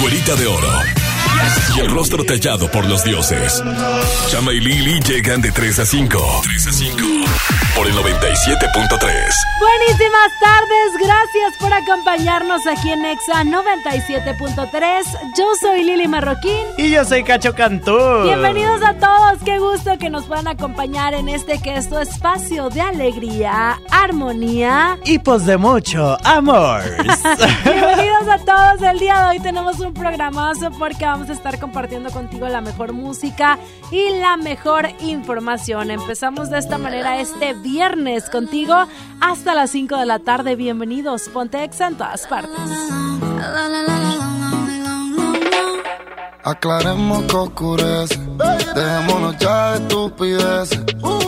Güerita de oro. Y el rostro tallado por los dioses. Chama y Lili llegan de 3 a 5. 3 a 5. Por el 97.3. Buenísimas tardes, gracias por acompañarnos aquí en Exa 97.3. Yo soy Lili Marroquín. Y yo soy Cacho Cantú. Bienvenidos a todos, qué gusto que nos puedan acompañar en este que es tu espacio de alegría, armonía Y pues de mucho amor. Bienvenidos a todos, el día de hoy tenemos un programazo porque vamos a estar compartiendo contigo la mejor música y la mejor información. Empezamos de esta manera este viernes contigo hasta las 5 de la tarde. Bienvenidos, ponte exa en todas partes. Aclaremos que oscurece. Dejémonos ya de estupideces.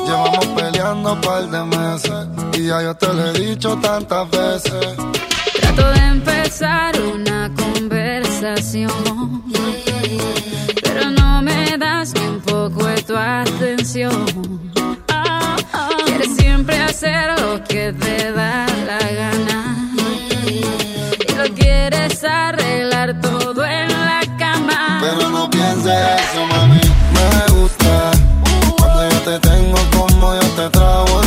Llevamos peleando un par de meses. Y ya yo te lo he dicho tantas veces. Trato de empezar una conversación, pero no me das ni un poco de tu atención. Quieres siempre hacer lo que te da la gana y lo quieres arreglar todo en la cama. Pero no pienses eso, mami. Me gusta. Cuando yo te tengo como yo te trago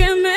que me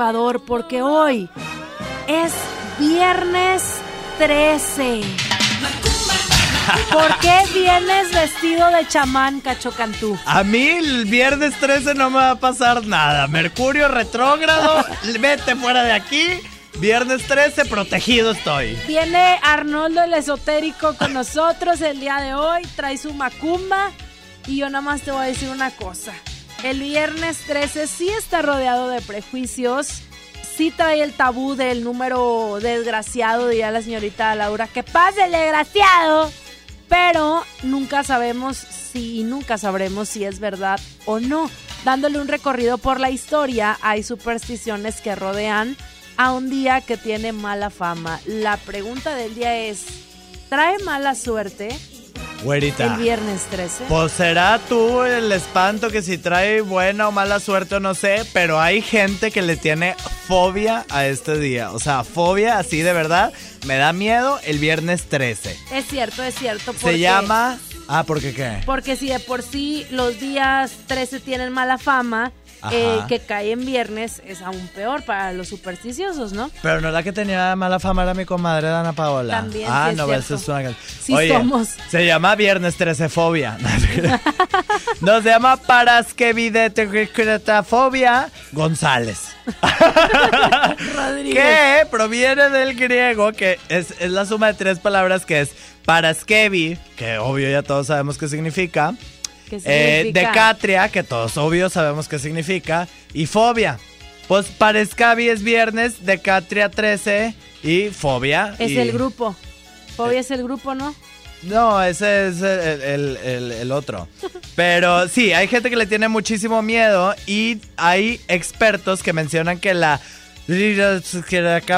perturbador porque hoy es viernes 13. ¿Por qué vienes vestido de chamán, Cacho Cantú? A mí el viernes 13 no me va a pasar nada. Mercurio retrógrado, vete fuera de aquí. Viernes 13, protegido estoy. Viene Arnoldo el esotérico con nosotros el día de hoy, trae su macumba y yo nada más te voy a decir una cosa. El viernes 13 sí está rodeado de prejuicios, sí trae el tabú del número desgraciado, diría la señorita Laura, que pase el desgraciado, pero nunca sabemos si, y nunca sabremos si es verdad o no. Dándole un recorrido por la historia, hay supersticiones que rodean a un día que tiene mala fama. La pregunta del día es, ¿trae mala suerte Güerita. el viernes 13? Pues será tú el espanto que si trae buena o mala suerte o no sé, pero hay gente que le tiene fobia a este día. O sea, fobia así de verdad. Me da miedo el viernes 13. Es cierto, es cierto. Se llama... Ah, ¿por qué qué? Porque si de por sí los días 13 tienen mala fama. Eh, que cae en viernes es aún peor para los supersticiosos, ¿no? Pero no la que tenía mala fama era mi comadre Dana Paola. También, Ah, sí es no, cierto. es una Sí Oye, somos. Se llama Viernes 13 Fobia. no, se llama Paraskevidetefobia González. Rodríguez. que proviene del griego, que es, es la suma de tres palabras que es paraskevi, que obvio ya todos sabemos qué significa. ¿Qué Eh, decatria, que todos obvio sabemos qué significa. Y fobia. Pues parascavi es viernes, decatria 13 y fobia. Es y- el grupo. Fobia es el grupo, ¿no? No, ese es el, el- el- el otro. Pero sí, hay gente que le tiene muchísimo miedo y hay expertos que mencionan que la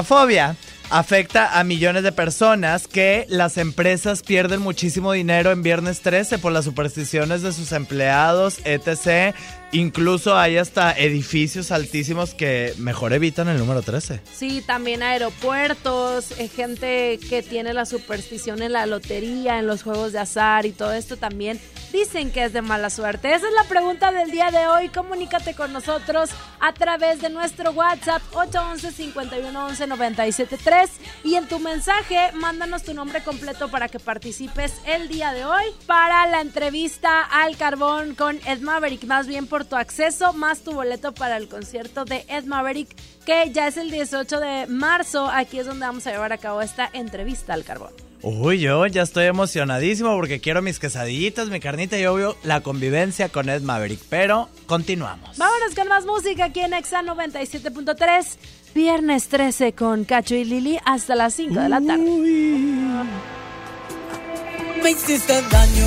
fobia afecta a millones de personas, que las empresas pierden muchísimo dinero en viernes 13 por las supersticiones de sus empleados, etc. Incluso hay hasta edificios altísimos que mejor evitan el número 13. Sí, también aeropuertos, eh, gente que tiene la superstición en la lotería, en los juegos de azar y todo esto también dicen que es de mala suerte. Esa es la pregunta del día de hoy. Comunícate con nosotros a través de nuestro WhatsApp 811-511-973 y en tu mensaje mándanos tu nombre completo para que participes el día de hoy para la entrevista al carbón con Ed Maverick. Más bien por tu acceso, más tu boleto para el concierto de Ed Maverick que ya es el 18 de marzo. Aquí es donde vamos a llevar a cabo esta entrevista al carbón. Uy, yo ya estoy emocionadísimo porque quiero mis quesadillitas, mi carnita y obvio la convivencia con Ed Maverick. Pero continuamos. Vámonos con más música aquí en Exa 97.3. Viernes 13 con Cacho y Lili hasta las 5 de la tarde. Me hiciste daño,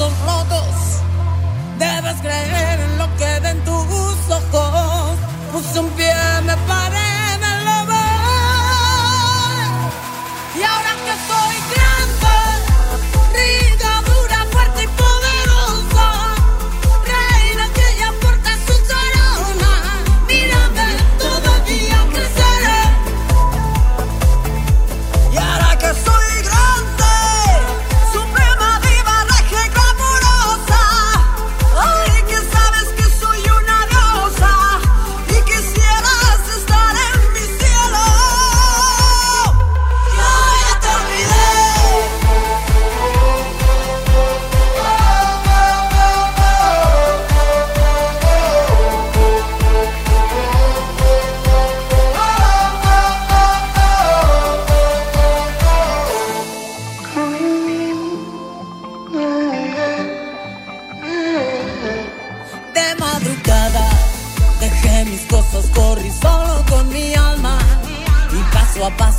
trozos rotos, debes creer en lo que ven tus ojos. Puse un pie, me paré, me lo voy. Y ahora que soy grande,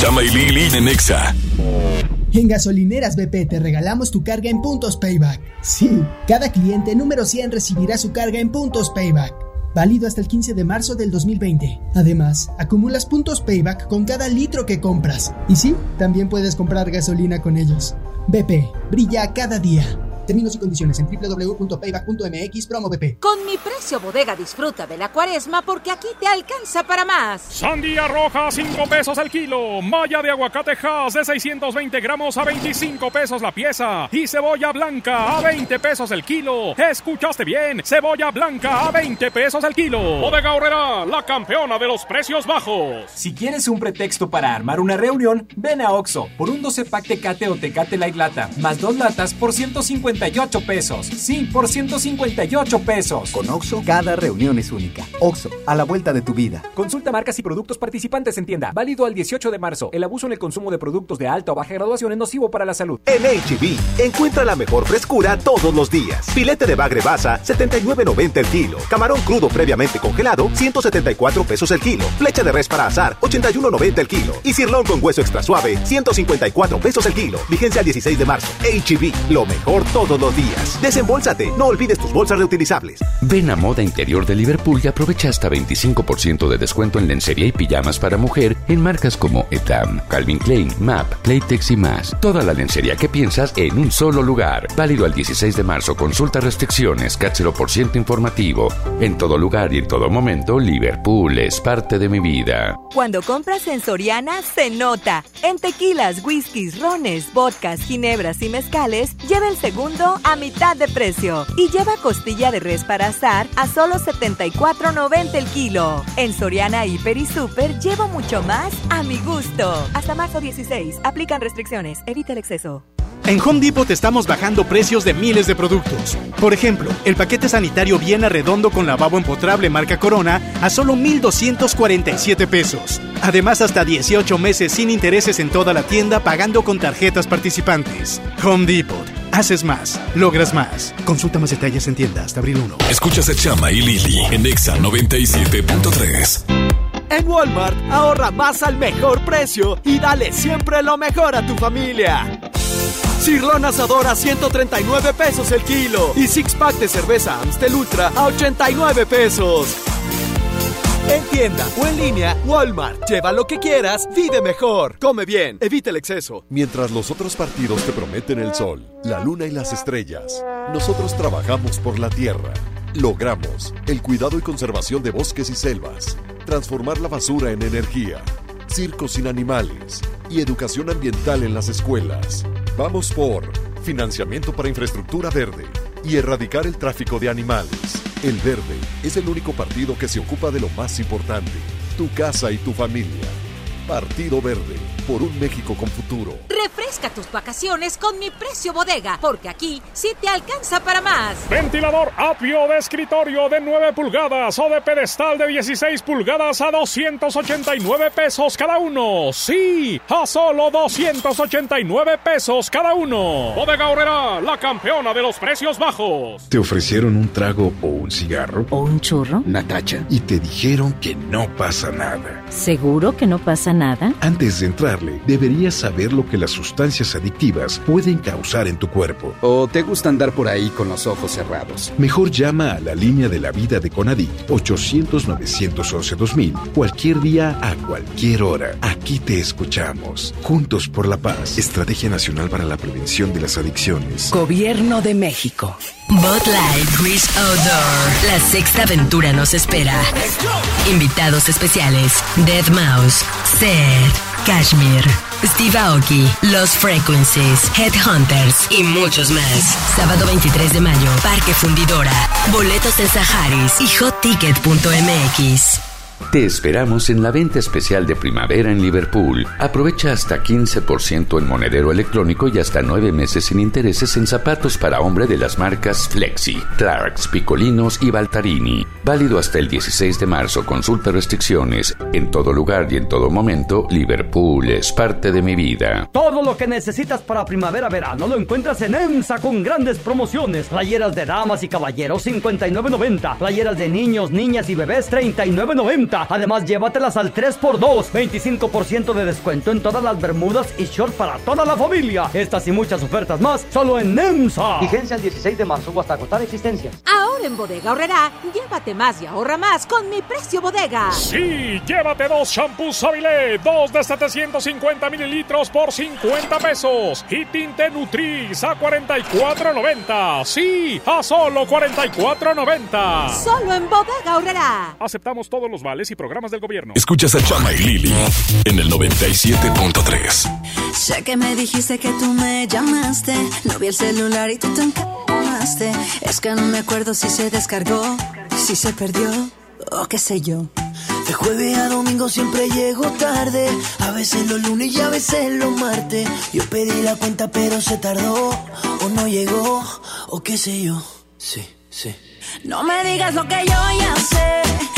Chama y en. En Gasolineras BP te regalamos tu carga en puntos payback. Sí, cada cliente número 100 recibirá su carga en puntos payback. Válido hasta el 15 de marzo del 2020. Además, acumulas puntos payback con cada litro que compras. Y sí, también puedes comprar gasolina con ellos. BP, brilla cada día. Términos y condiciones en www.payback.mx promo BP. Con mi precio bodega disfruta de la cuaresma porque aquí te alcanza para más. Sandía roja, 5 pesos el kilo. Malla de aguacate Hass de 620 gramos a 25 pesos la pieza. Y cebolla blanca a 20 pesos el kilo. ¿Escuchaste bien? Cebolla blanca a 20 pesos el kilo. Bodega Horrera, la campeona de los precios bajos. Si quieres un pretexto para armar una reunión, ven a Oxo por un 12 pack Tecate o Tecate Light Lata, más dos latas por 158 pesos. Sí, por 158 pesos. Con Oxo, cada reunión es única. Oxo, a la vuelta de tu vida. Consulta marcas y productos participantes en tienda. Válido al 18 de marzo. El abuso en el consumo de productos de alta o baja graduación es nocivo para la salud. En HB, encuentra la mejor frescura todos los días. Filete de bagre basa, 79.90 el kilo. Camarón crudo previamente congelado, 174 pesos el kilo. Flecha de res para azar, 81.90 el kilo. Y cirlón con hueso extra suave, 154 pesos el kilo. Vigencia al 16 de marzo. HB, lo mejor todos los días. Desembolsate, no olvides tus bolsas reutilizables. Ven a Moda Interior de Liverpool y aprovecha hasta 25% de descuento en lencería y pijamas para mujer en marcas como Etam, Calvin Klein, MAP, Playtex y más. Toda la lencería que piensas en un solo lugar. Válido al 16 de marzo. Consulta restricciones, CAT 0% informativo. En todo lugar y en todo momento, Liverpool es parte de mi vida. Cuando compras en Soriana, se nota. En tequilas, whiskies, rones, vodkas, ginebras y mezcales, lleva el segundo a mitad de precio. Y lleva costilla de res para asar a solo 74.90 el kilo. En Soriana, Hiper y Super, llevo mucho más a mi gusto. Hasta marzo 16. Aplican restricciones. Evita el exceso. En Home Depot estamos bajando precios de miles de productos. Por ejemplo, el paquete sanitario Viena Redondo con lavabo empotrable marca Corona a solo 1,247 pesos. Además, hasta 18 meses sin intereses en toda la tienda pagando con tarjetas participantes. Home Depot. Haces más, logras más. Consulta más detalles en tienda hasta abril 1. Escuchas a Chama y Lili en Nexa 97.3. En Walmart, ahorra más al mejor precio y dale siempre lo mejor a tu familia. Cirlón asador a 139 pesos el kilo y six pack de cerveza Amstel Ultra a 89 pesos. En tienda o en línea, Walmart. Lleva lo que quieras, vive mejor. Come bien, evita el exceso. Mientras los otros partidos te prometen el sol, la luna y las estrellas, nosotros trabajamos por la tierra. Logramos el cuidado y conservación de bosques y selvas, transformar la basura en energía, circos sin animales y educación ambiental en las escuelas. Vamos por financiamiento para infraestructura verde y erradicar el tráfico de animales. El Verde es el único partido que se ocupa de lo más importante, tu casa y tu familia. Partido Verde, por un México con futuro. Refresca tus vacaciones con mi precio bodega, porque aquí sí te alcanza para más. Ventilador Apio de escritorio de 9 pulgadas o de pedestal de 16 pulgadas a 289 pesos cada uno. Sí, a solo 289 pesos cada uno. Bodega Horrera, la campeona de los precios bajos. ¿Te ofrecieron un trago o un cigarro? ¿O un churro? Natacha. Y te dijeron que no pasa nada. ¿Seguro que no pasa nada? Antes de entrarle, deberías saber lo que las sustancias adictivas pueden causar en tu cuerpo. ¿O te gusta andar por ahí con los ojos cerrados? Mejor llama a la línea de la vida de Conadic 800-911-2000 cualquier día a cualquier hora. Aquí te escuchamos. Juntos por la paz. Estrategia Nacional para la Prevención de las Adicciones. Gobierno de México. Bot Light Wish Outdoor. La sexta aventura nos espera. Invitados especiales: Dead Mouse, Seth, Kashmir, Steve Aoki, Los Frequencies, Headhunters y muchos más. Sábado 23 de mayo, Parque Fundidora. Boletos en Saharis y hotticket.mx. Te esperamos en la venta especial de primavera en Liverpool. Aprovecha hasta 15% en monedero electrónico y hasta 9 meses sin intereses en zapatos para hombre de las marcas Flexi, Clarks, Picolinos y Baltarini. Válido hasta el 16 de marzo. Consulta restricciones. En todo lugar y en todo momento, Liverpool es parte de mi vida. Todo lo que necesitas para primavera-verano lo encuentras en EMSA con grandes promociones. Playeras de damas y caballeros 59.90. Playeras de niños, niñas y bebés 39.90. Además, llévatelas al 3x2. 25% de descuento en todas las bermudas y shorts para toda la familia. Estas y muchas ofertas más solo en EMSA. Vigencia el 16 de marzo o hasta agotar existencias. Ahora en Bodega Horrera, llévate más y ahorra más con mi precio bodega. Sí, llévate dos shampoos Sabilé, dos de 750 mililitros por 50 pesos. Y tinte Nutris a 44.90. Sí, a solo 44.90. Solo en Bodega Horrera. Aceptamos todos los vales y programas del gobierno. Escuchas a Chama y Lili en el 97.3. Sé que me dijiste que tú me llamaste. No vi el celular y tú te encamaste. Es que no me acuerdo si se descargó, si se perdió o qué sé yo. De jueves a domingo siempre llego tarde. A veces los lunes y a veces los martes. Yo pedí la cuenta pero se tardó. O no llegó, o qué sé yo. Sí, sí. No me digas lo que yo ya sé.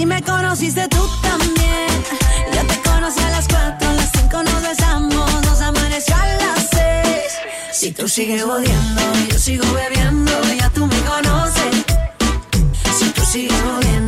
Si me conociste tú también. Yo te conocí a las 4, a las 5 nos besamos, nos amaneció a las 6. Si tú sigues odiando, yo sigo bebiendo, ya tú me conoces. Si tú sigues odiando,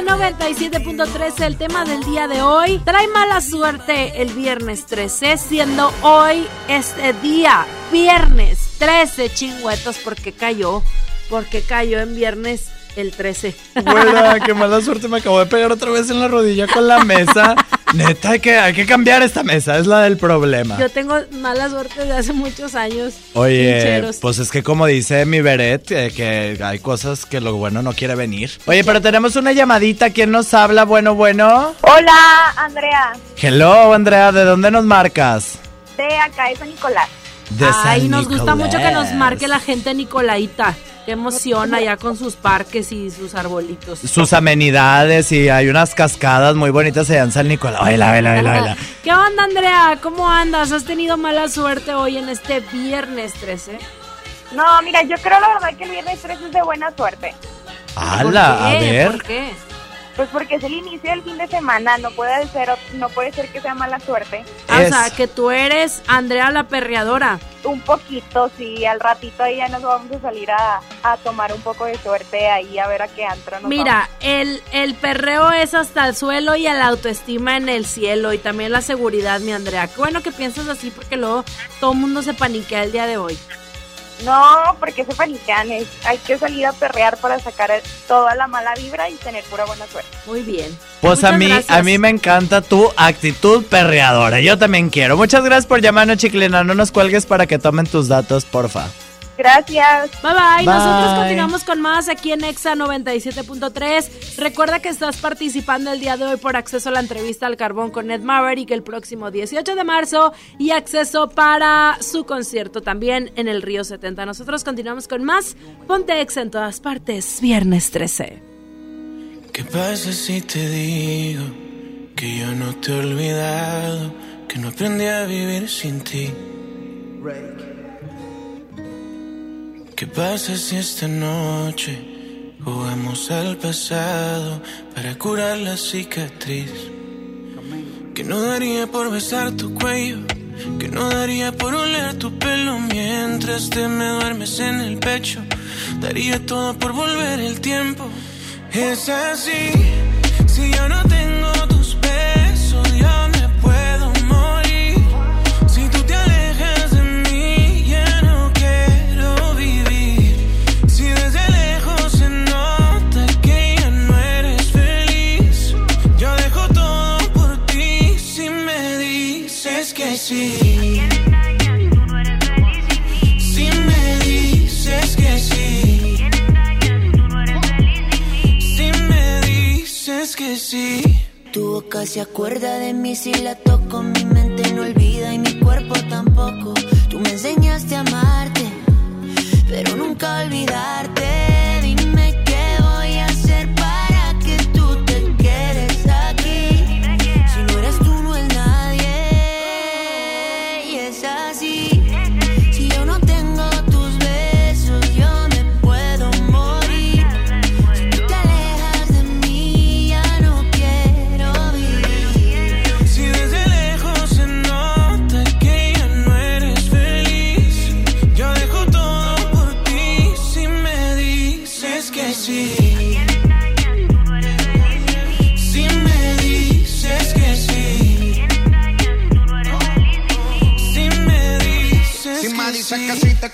Exa 97.3. El tema del día de hoy trae mala suerte el viernes 13, siendo hoy este día, viernes 13, chingüetos, porque cayó, porque cayó en viernes el 13. Güera, qué mala suerte me acabo de pegar otra vez en la rodilla con la mesa. Neta, hay que, hay que cambiar esta mesa, es la del problema. Yo tengo mala suerte de hace muchos años. Oye, Pincheros. pues es que como dice mi Beret, eh, que hay cosas que lo bueno no quiere venir. Oye, pero tenemos una llamadita, ¿quién nos habla? Bueno, bueno. Hola, Andrea, Hello, Andrea, ¿de dónde nos marcas? de acá de San Nicolás. De Ay, San nos gusta mucho que nos marque la gente Nicolaita. Qué emoción allá con sus parques y sus arbolitos. Sus amenidades y hay unas cascadas muy bonitas allá en San Nicolás. Baila, baila, baila, baila. ¿Qué onda, Andrea? ¿Cómo andas? ¿Has tenido mala suerte hoy en este viernes 13? No, mira, yo creo la verdad que el viernes 3 es de buena suerte. ¡Hala! A ¿Por qué? ver. ¿Por qué? Pues porque es el inicio del fin de semana, no puede ser, no puede ser que sea mala suerte. Ah, O sea, que tú eres Andrea la perreadora. Un poquito, sí, al ratito ahí ya nos vamos a salir a, a tomar un poco de suerte ahí a ver a qué antro nos Mira, el, el perreo es hasta el suelo y la autoestima en el cielo y también la seguridad, mi Andrea. Qué bueno que piensas así porque luego todo el mundo se paniquea el día de hoy. No, porque se paniquean, es- hay que salir a perrear para sacar toda la mala vibra y tener pura buena suerte. Muy bien. Pues a mí, gracias. a mí me encanta tu actitud perreadora. Yo también quiero. Muchas gracias por llamarnos, chiclina. No nos cuelgues para que tomen tus datos, porfa. Gracias. Bye bye. Nosotros Bye. continuamos con más aquí en Exa 97.3. Recuerda que estás participando el día de hoy por acceso a la entrevista al carbón con Ed Maverick el próximo 18 de marzo y acceso para su concierto también en el Río 70. Nosotros continuamos con más. Ponte Exa en todas partes. Viernes 13. ¿Qué pasa si te digo que yo no te he olvidado, que no aprendí a vivir sin ti? ¿Qué pasa si esta noche jugamos al pasado para curar la cicatriz? Que no daría por besar tu cuello, que no daría por oler tu pelo mientras te me duermes en el pecho. Daría todo por volver el tiempo. Es así, boca se acuerda de mí si la toco, mi mente no olvida y mi cuerpo tampoco. Tú me enseñaste a amarte, pero nunca olvidarte.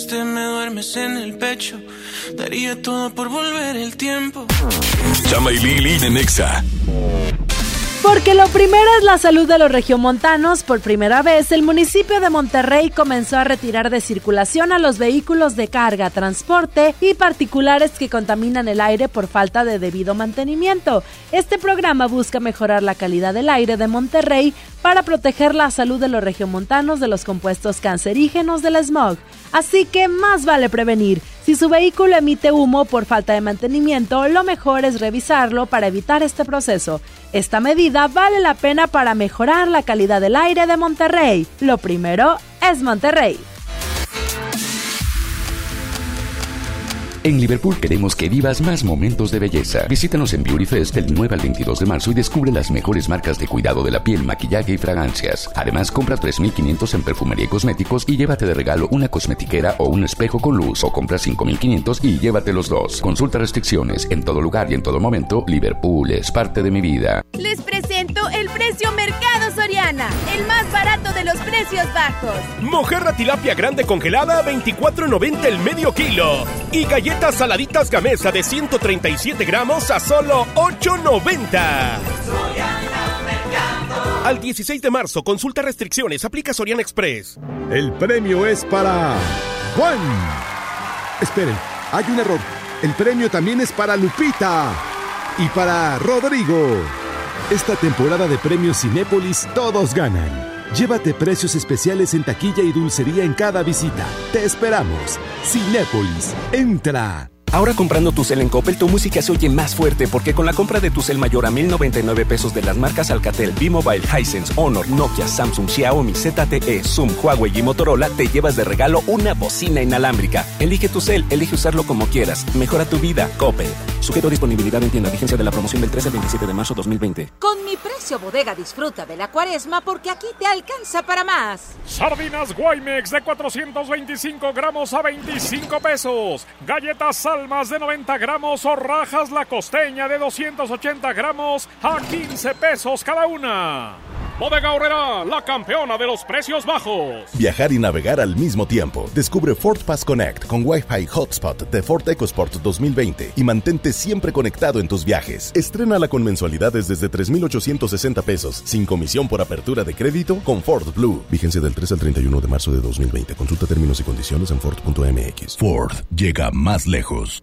mientras te me duermes en el pecho, daría todo por volver el tiempo. Chama y Lili en Nexa. Porque lo primero es la salud de los regiomontanos. Por primera vez, el municipio de Monterrey comenzó a retirar de circulación a los vehículos de carga, transporte y particulares que contaminan el aire por falta de debido mantenimiento. Este programa busca mejorar la calidad del aire de Monterrey para proteger la salud de los regiomontanos de los compuestos cancerígenos del smog. Así que más vale prevenir. Si su vehículo emite humo por falta de mantenimiento, lo mejor es revisarlo para evitar este proceso. Esta medida vale la pena para mejorar la calidad del aire de Monterrey. Lo primero es Monterrey. En Liverpool queremos que vivas más momentos de belleza. Visítanos en Beauty Fest del 9 al 22 de marzo y descubre las mejores marcas de cuidado de la piel, maquillaje y fragancias. Además, compra 3.500 en perfumería y cosméticos y llévate de regalo una cosmetiquera o un espejo con luz. O compra 5.500 y llévate los dos. Consulta restricciones. En todo lugar y en todo momento, Liverpool es parte de mi vida. Les presento el precio Mercado Soriana, el más barato de los precios bajos. Mojarra tilapia grande congelada a 24.90 el medio kilo. Y saladitas gamesa de 137 gramos a solo 8.90. Al 16 de marzo, consulta restricciones, aplica Soriana Express. El premio es para Juan. Esperen, hay un error. El premio también es para Lupita y para Rodrigo. Esta temporada de premios Cinépolis todos ganan. Llévate precios especiales en taquilla y dulcería en cada visita. Te esperamos. Cinépolis, entra. Ahora comprando tu cel en Coppel, tu música se oye más fuerte porque con la compra de tu cel mayor a 1099 pesos de las marcas Alcatel, B-Mobile, Hisense, Honor, Nokia, Samsung, Xiaomi, ZTE, Zoom, Huawei y Motorola, te llevas de regalo una bocina inalámbrica. Elige tu cel, elige usarlo como quieras. Mejora tu vida, Coppel. Sujeto a disponibilidad en tienda. Vigencia de la promoción del 13 al 27 de marzo 2020. Con mi precio bodega disfruta de la cuaresma porque aquí te alcanza para más. Sardinas Guaymex de 425 gramos a 25 pesos. Galletas Salmas de 90 gramos o rajas la costeña de 280 gramos a 15 pesos cada una. Bodega Horrera, la campeona de los precios bajos. Viajar y navegar al mismo tiempo. Descubre Ford Pass Connect con Wi-Fi Hotspot de Ford EcoSport 2020 y mantente siempre conectado en tus viajes. Estrénala con mensualidades desde 3,860 pesos, sin comisión por apertura de crédito con Ford Blue. Vigencia del 3 al 31 de marzo de 2020. Consulta términos y condiciones en Ford.mx. Ford llega más lejos.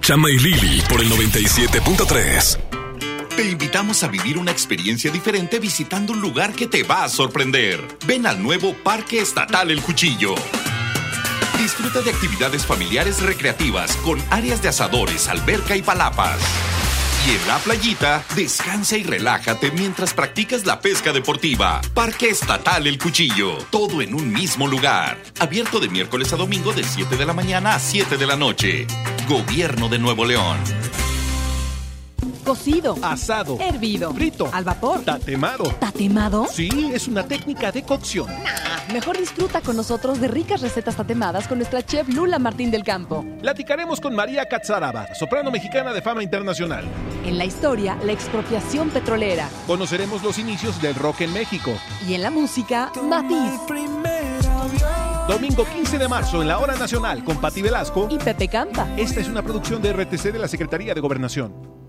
Chama y Lili por el 97.3. Te invitamos a vivir una experiencia diferente visitando un lugar que te va a sorprender. Ven al nuevo Parque Estatal El Cuchillo. Disfruta de actividades familiares recreativas con áreas de asadores, alberca y palapas. Y en la playita, descansa y relájate mientras practicas la pesca deportiva. Parque Estatal El Cuchillo. Todo en un mismo lugar. Abierto de miércoles a domingo de 7 de la mañana a 7 de la noche. Gobierno de Nuevo León. Cocido. Asado. Hervido. Frito. Al vapor. Tatemado. ¿Tatemado? Sí, es una técnica de cocción. Nah, mejor disfruta con nosotros de ricas recetas tatemadas con nuestra chef Lula Martín del Campo. Platicaremos con María Catzaraba, soprano mexicana de fama internacional. En la historia, la expropiación petrolera. Conoceremos los inicios del rock en México. Y en la música, Matiz. Domingo 15 de marzo en la Hora Nacional con Pati Velasco y Pepe Campa. Esta es una producción de RTC de la Secretaría de Gobernación.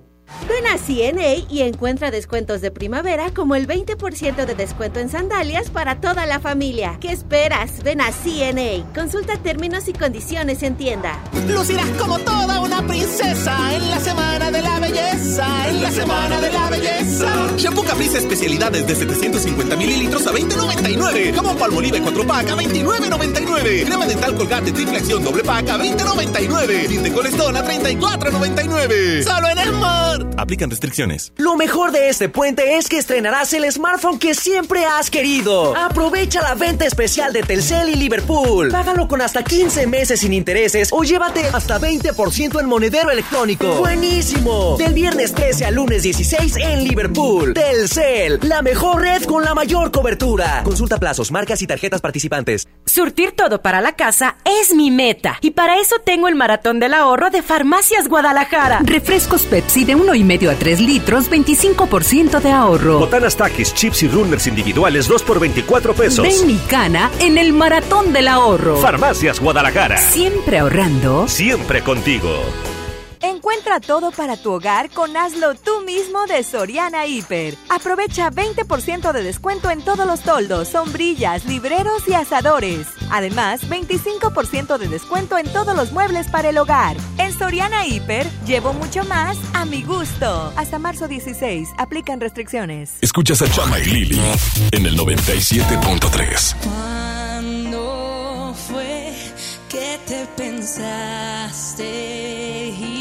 Ven a CNA y encuentra descuentos de primavera como el 20% de descuento en sandalias para toda la familia. ¿Qué esperas? Ven a CNA. Consulta términos y condiciones en tienda. Lucirás como toda una princesa en la semana de la belleza, en la semana de la belleza. Shampoo Caprice especialidades de 750 mililitros a 20.99. Jamón Palmolive 4 pack a 29.99. Crema dental Colgate triple acción doble pack a 20.99. Tinte Colestón a 34.99. Solo en Smart. Aplican restricciones. Lo mejor de este puente es que estrenarás el smartphone que siempre has querido. Aprovecha la venta especial de Telcel y Liverpool. Págalo con hasta 15 meses sin intereses o llévate hasta 20% en monedero electrónico. ¡Buenísimo! Del viernes 13 al lunes 16 en Liverpool. Telcel, la mejor red con la mayor cobertura. Consulta plazos, marcas y tarjetas participantes. Surtir todo para la casa es mi meta. Y para eso tengo el maratón del ahorro de Farmacias Guadalajara. Refrescos Pepsi de y medio a 3 litros, 25% de ahorro. Botanas Takis, chips y runners individuales, 2 por 24 pesos. Ven cana en el maratón del ahorro. Farmacias Guadalajara. Siempre ahorrando. Siempre contigo. Encuentra todo para tu hogar con Hazlo tú mismo de Soriana Hiper. Aprovecha 20% de descuento en todos los toldos, sombrillas, libreros y asadores. Además, 25% de descuento en todos los muebles para el hogar. En Soriana Hiper, llevo mucho más a mi gusto. Hasta marzo 16, aplican restricciones. Escuchas a Chama y Lili en el 97.3. ¿Cuándo fue que te pensaste ir?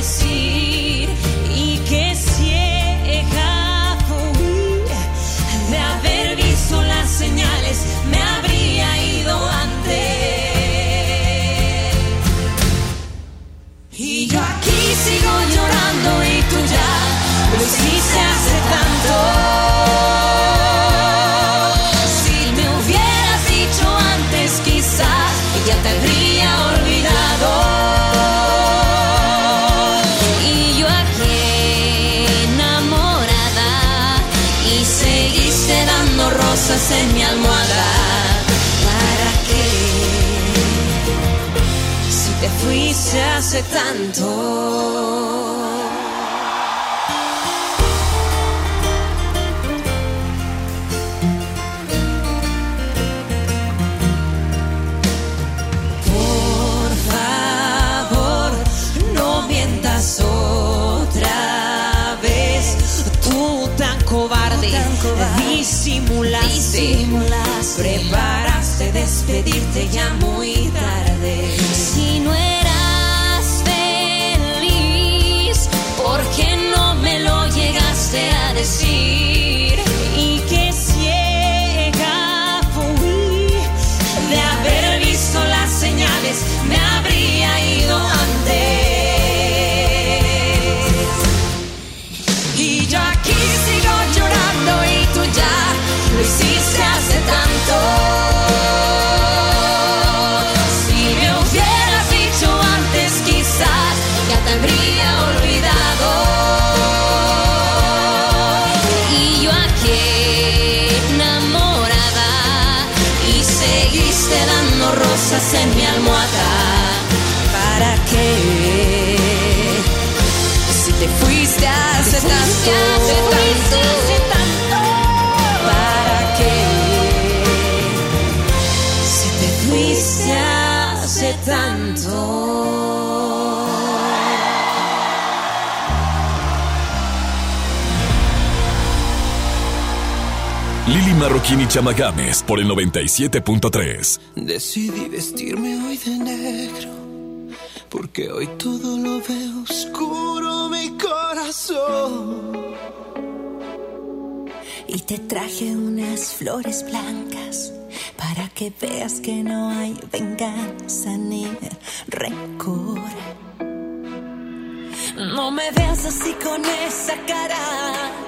Y que ciega fui de haber visto las señales, me habría ido antes. Y yo aquí sigo llorando y tú ya lo hiciste hace tanto. Hace tanto. Por favor, no mientas otra vez. Tú tan cobarde, disimulaste, preparaste despedirte ya muy llegaste a Marroquín y Chama Games por el 97.3. Decidí vestirme hoy de negro, porque hoy todo lo veo oscuro mi corazón. Y te traje unas flores blancas para que veas que no hay venganza ni rencor. No me veas así con esa cara.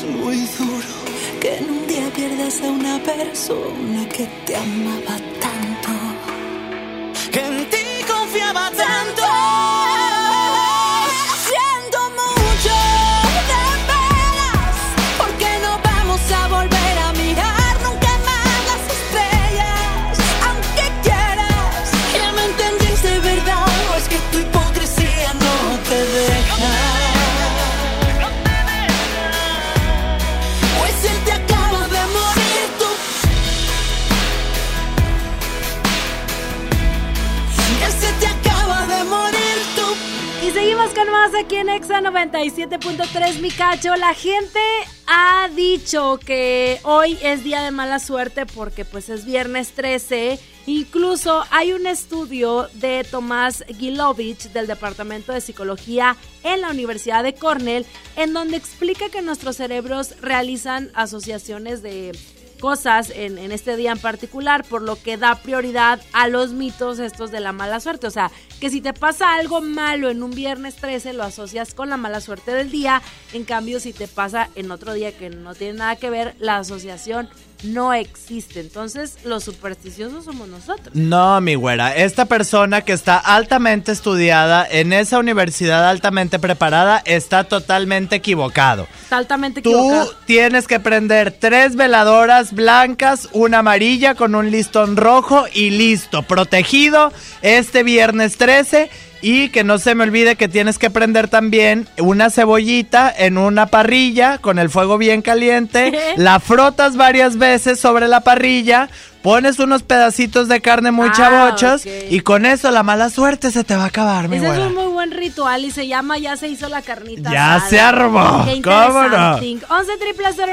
Es muy duro que en un día pierdas a una persona que te amaba tanto. Que en ti confiaba tanto. Aquí en Exa 97.3, mi cacho. La gente ha dicho que hoy es día de mala suerte porque pues es viernes 13. Incluso hay un estudio de Tomás Gilovich del Departamento de Psicología en la Universidad de Cornell en donde explica que nuestros cerebros realizan asociaciones de cosas en, en, este día en particular, por lo que da prioridad a los mitos estos de la mala suerte. O sea, que si te pasa algo malo en un viernes 13, lo asocias con la mala suerte del día. En cambio, si te pasa en otro día que no tiene nada que ver, la asociación no existe. Entonces, los supersticiosos somos nosotros. No, mi güera, esta persona que está altamente estudiada en esa universidad altamente preparada está totalmente equivocado. Está altamente Tú equivocado. tienes que prender tres veladoras blancas, una amarilla con un listón rojo y listo, protegido este viernes 13. Y que no se me olvide que tienes que prender también una cebollita en una parrilla con el fuego bien caliente. la frotas varias veces sobre la parrilla. Pones unos pedacitos de carne muy Ah, chavochos. Y con eso la mala suerte se te va a acabar, mi Ese es un muy buen ritual y se llama Ya se hizo la carnita. Ya se armó. Qué ¿Cómo no? interesante. 11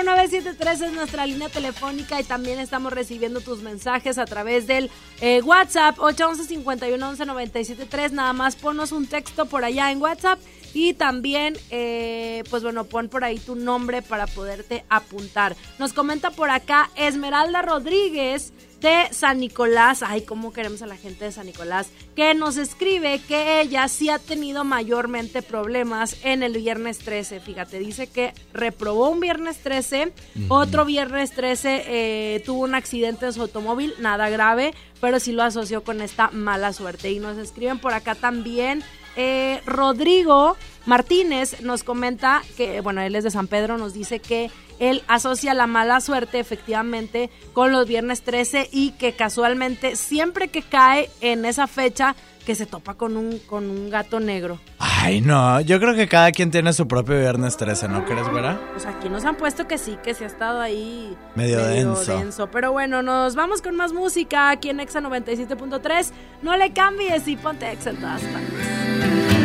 0973 es nuestra línea telefónica y también estamos recibiendo tus mensajes a través del eh, WhatsApp 811 51 11 973. Nada más ponos un texto por allá en WhatsApp y también, eh, pues bueno, pon por ahí tu nombre para poderte apuntar. Nos comenta por acá Esmeralda Rodríguez de San Nicolás. Ay, cómo queremos a la gente de San Nicolás. Que nos escribe que ella sí ha tenido mayormente problemas en el viernes 13. Fíjate, dice que reprobó un viernes 13. Ujú. Otro viernes 13 eh, tuvo un accidente en su automóvil, nada grave, pero sí lo asoció con esta mala suerte. Y nos escriben por acá también. eh, Rodrigo Martínez nos comenta que, bueno, él es de San Pedro, nos dice que él asocia la mala suerte efectivamente con los viernes 13 y que casualmente siempre que cae en esa fecha que se topa con un, con un gato negro. Ay, no, yo creo que cada quien tiene su propio viernes 13, ¿no crees, güera? Pues aquí nos han puesto que sí, que se ha estado ahí Medio denso. Pero bueno, nos vamos con más música aquí en Exa 97.3. No le cambies y ponte Exa en todas partes.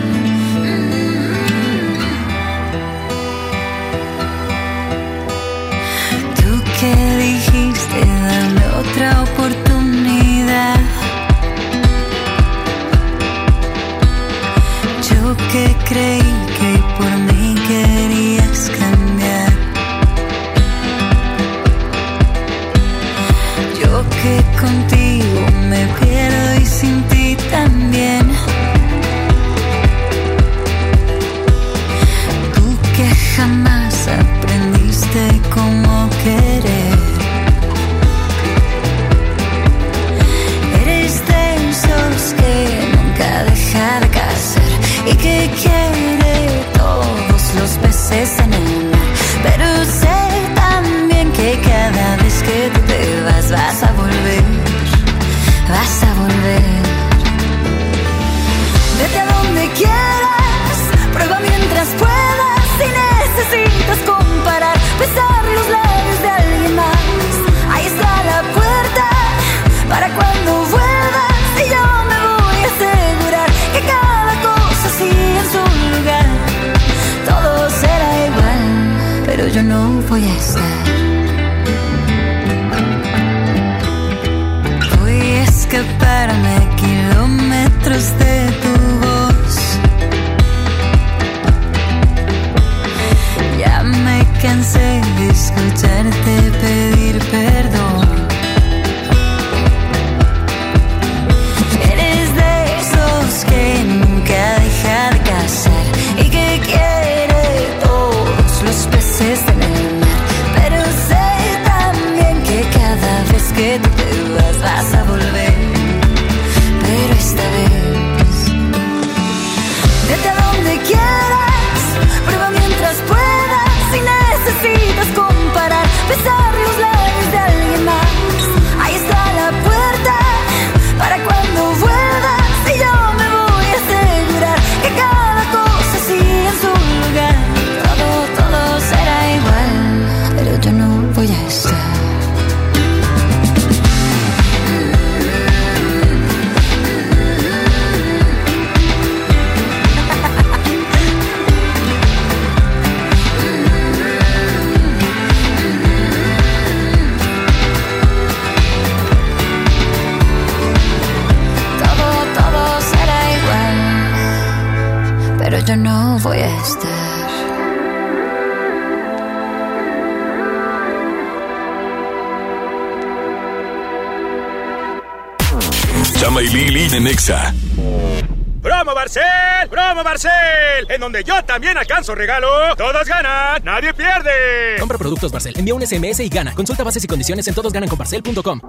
Regalo. Todos ganan, nadie pierde. Compra productos Barcel, envía un SMS y gana. Consulta bases y condiciones en todosgananconbarcel.com.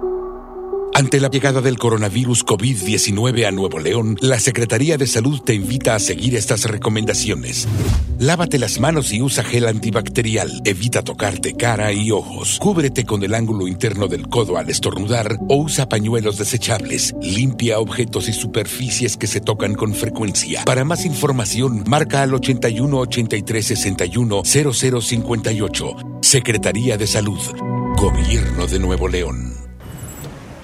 Ante la llegada del coronavirus COVID-19 a Nuevo León, la Secretaría de Salud te invita a seguir estas recomendaciones. Lávate las manos y usa gel antibacterial. Evita tocarte cara y ojos. Cúbrete con el ángulo interno del codo al estornudar o usa pañuelos desechables. Limpia objetos y superficies que se tocan con frecuencia. Para más información, marca al 81 83 61 0058. Secretaría de Salud. Gobierno de Nuevo León.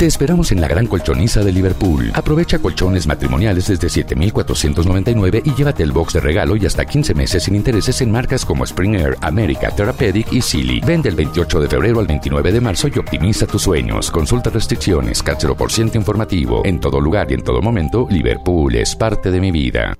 Te esperamos en la gran colchoniza de Liverpool. Aprovecha colchones matrimoniales desde 7,499 y llévate el box de regalo y hasta 15 meses sin intereses en marcas como Spring Air, America, Therapeutic y Silly. Vende el 28 de febrero al 29 de marzo y optimiza tus sueños. Consulta restricciones, cáchero por ciento informativo. En todo lugar y en todo momento, Liverpool es parte de mi vida.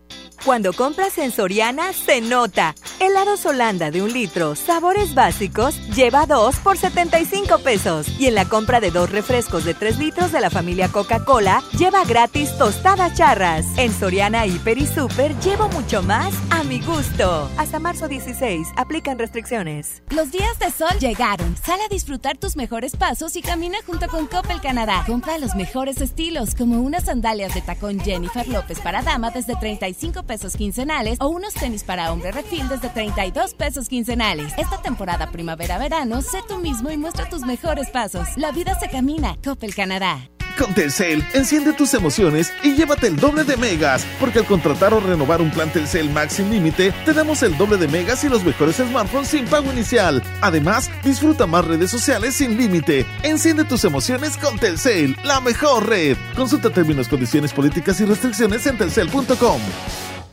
Cuando compras en Soriana, se nota. Helados Holanda de un litro, sabores básicos, lleva dos por 75 pesos. Y en la compra de dos refrescos de 3 litros de la familia Coca-Cola, lleva gratis tostadas charras. En Soriana, Hiper y Super, llevo mucho más a mi gusto. Hasta marzo 16, aplican restricciones. Los días de sol llegaron. Sal a disfrutar tus mejores pasos y camina junto con Coppel Canadá. Compra los mejores estilos, como unas sandalias de tacón Jennifer López para dama desde 35 pesos quincenales o unos tenis para hombre refil desde 32 pesos quincenales. Esta temporada primavera-verano, sé tú mismo y muestra tus mejores pasos. La vida se camina. Coppel Canadá. Con Telcel, enciende tus emociones y llévate el doble de megas, porque al contratar o renovar un plan Telcel Max sin límite, te damos el doble de megas y los mejores smartphones sin pago inicial. Además, disfruta más redes sociales sin límite. Enciende tus emociones con Telcel, la mejor red. Consulta términos, condiciones, políticas y restricciones en telcel.com.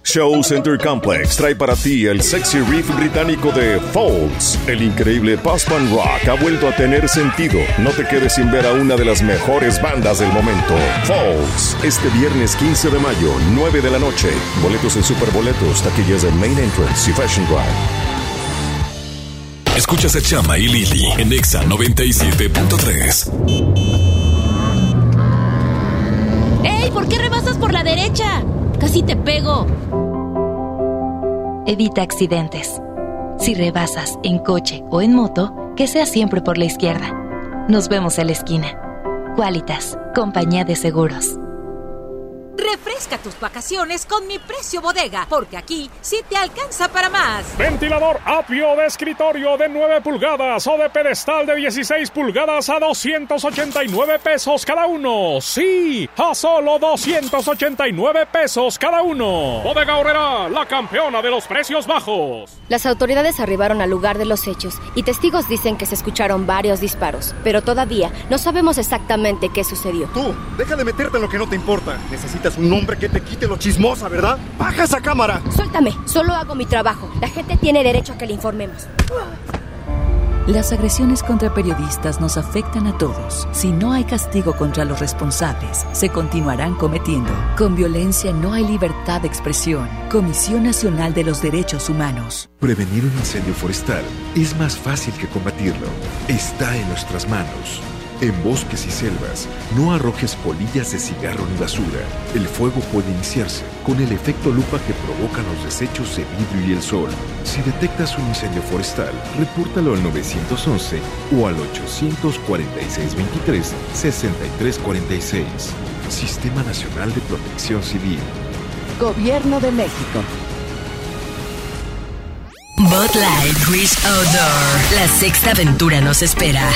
Show Center Complex trae para ti el sexy riff británico de Folds. El increíble post-punk rock ha vuelto a tener sentido. No te quedes sin ver a una de las mejores bandas del momento. Folds. Este viernes 15 de mayo, 9 de la noche. Boletos en Superboletos, taquillas en Main Entrance y Fashion Drive. Escuchas a Chama y Lili en Exa 97.3. ¡Ey! ¿Por qué rebasas por la derecha? Casi te pego. Evita accidentes. Si rebasas en coche o en moto, que sea siempre por la izquierda. Nos vemos en la esquina. Qualitas, compañía de seguros. Refresca tus vacaciones con mi precio bodega, porque aquí sí te alcanza para más. Ventilador Apio de escritorio de 9 pulgadas o de pedestal de 16 pulgadas a 289 pesos cada uno. Sí, a solo 289 pesos cada uno. Bodega Horrera, la campeona de los precios bajos. Las autoridades arribaron al lugar de los hechos y testigos dicen que se escucharon varios disparos, pero todavía no sabemos exactamente qué sucedió. Tú, deja de meterte en lo que no te importa. Necesitas un hombre que te quite lo chismosa, ¿verdad? ¡Baja esa cámara! Suéltame, solo hago mi trabajo. La gente tiene derecho a que le informemos. Las agresiones contra periodistas nos afectan a todos. Si no hay castigo contra los responsables, se continuarán cometiendo. Con violencia no hay libertad de expresión. Comisión Nacional de los Derechos Humanos. Prevenir un incendio forestal es más fácil que combatirlo. Está en nuestras manos. En bosques y selvas, no arrojes polillas de cigarro ni basura. El fuego puede iniciarse con el efecto lupa que provocan los desechos de vidrio y el sol. Si detectas un incendio forestal, repórtalo al 911 o al 846-23-6346. Sistema Nacional de Protección Civil. Gobierno de México. Bud Light Wish Outdoor. La sexta aventura nos espera.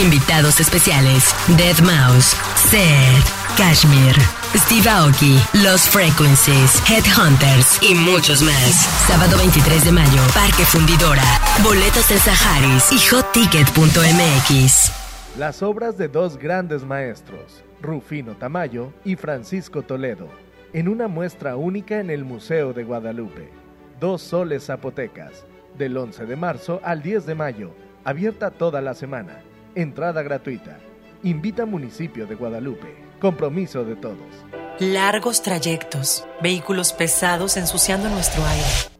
Invitados especiales: Dead Mouse, Seth, Kashmir, Steve Aoki, Los Frequencies, Headhunters y muchos más. Sábado 23 de mayo, Parque Fundidora. Boletos en Saharis y hotticket.mx. Las obras de dos grandes maestros, Rufino Tamayo y Francisco Toledo, en una muestra única en el Museo de Guadalupe. Dos soles zapotecas, del 11 de marzo al 10 de mayo, abierta toda la semana. Entrada gratuita. Invita Municipio de Guadalupe. Compromiso de todos. Largos trayectos, vehículos pesados ensuciando nuestro aire.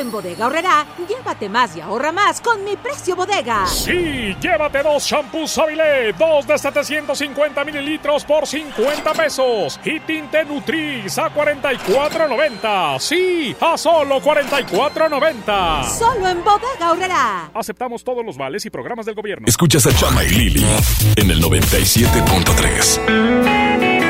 En Bodega Horrera, llévate más y ahorra más con mi precio bodega. Sí, llévate dos shampoos Sabilé, dos de 750 mililitros por 50 pesos. Y tinte Nutris a 44.90. Sí, a solo 44.90. Solo en Bodega Horrera. Aceptamos todos los vales y programas del gobierno. Escuchas a Chama y Lili en el 97.3.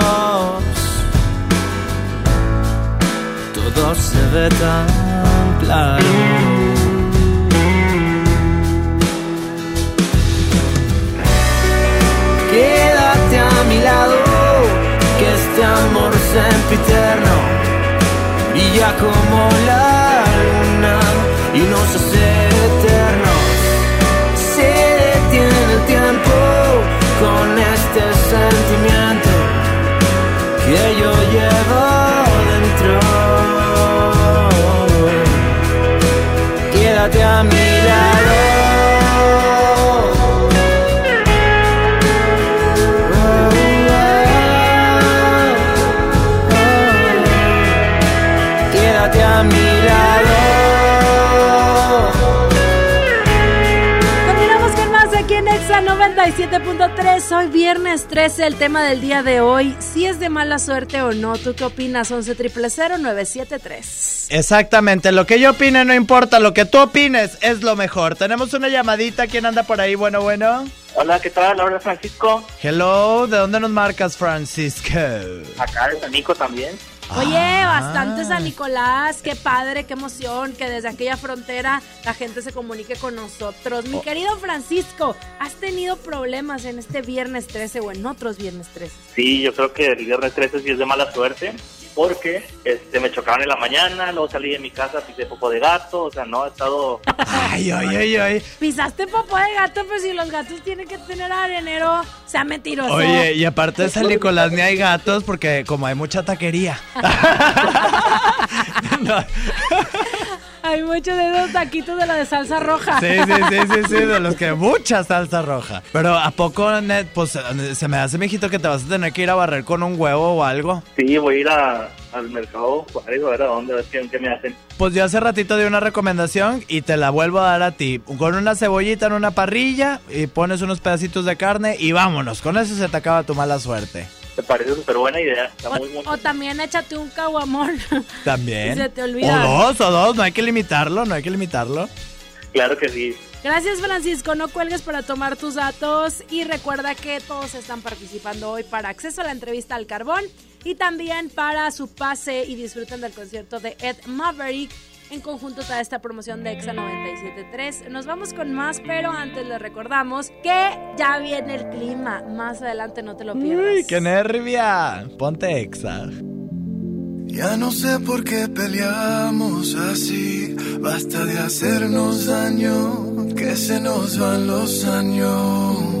se ve tan claro. Quédate a mi lado, que este amor sempiterno brilla como la luna y nos hace 97.3. Hoy viernes 13, el tema del día de hoy. Si es de mala suerte o no, ¿tú qué opinas? 11 973 Exactamente, lo que yo opine no importa, lo que tú opines es lo mejor. Tenemos una llamadita, ¿quién anda por ahí? Bueno, bueno. Hola, ¿qué tal? Hola, Francisco. Hello, ¿de dónde nos marcas, Francisco? Acá de Nico también. Oye, Ah. bastante San Nicolás, qué padre, qué emoción que desde aquella frontera la gente se comunique con nosotros. Mi Oh. querido Francisco, ¿has tenido problemas en este viernes 13 o en otros viernes 13? Sí, yo creo que el viernes 13 sí es de mala suerte. Porque este, me chocaron en la mañana, luego salí de mi casa, pisé poco de gato, o sea, no, he estado... Ay, ay, ay, ay. Pisaste popó de gato, pues si los gatos tienen que tener arenero, sea mentiroso. Oye, y aparte de San Nicolás ni hay gatos porque como hay mucha taquería. Hay muchos de esos taquitos de la de salsa roja. Sí, sí, sí, sí, sí, de los que mucha salsa roja. Pero ¿a poco, net, pues se me hace, mijito, que te vas a tener que ir a barrer con un huevo o algo? Sí, voy a ir a- al mercado Juárez a ver a dónde, a ver qué, qué me hacen. Pues yo hace ratito di una recomendación y te la vuelvo a dar a ti. Con una cebollita en una parrilla y pones unos pedacitos de carne y vámonos. Con eso se te acaba tu mala suerte. Me parece súper buena idea. Está muy, muy... O también échate un caguamón. También. Se te olvida. O dos, o dos. No hay que limitarlo, no hay que limitarlo. Claro que sí. Gracias Francisco, no cuelgues para tomar tus datos y recuerda que todos están participando hoy para acceso a la entrevista al carbón y también para su pase y disfruten del concierto de Ed Maverick. En conjunto toda esta promoción de EXA 97.3. Nos vamos con más, pero antes les recordamos que ya viene el clima. Más adelante no te lo pierdas. Uy, qué nervia. Ponte exa. Ya no sé por qué peleamos así, basta de hacernos daño, que se nos van los años.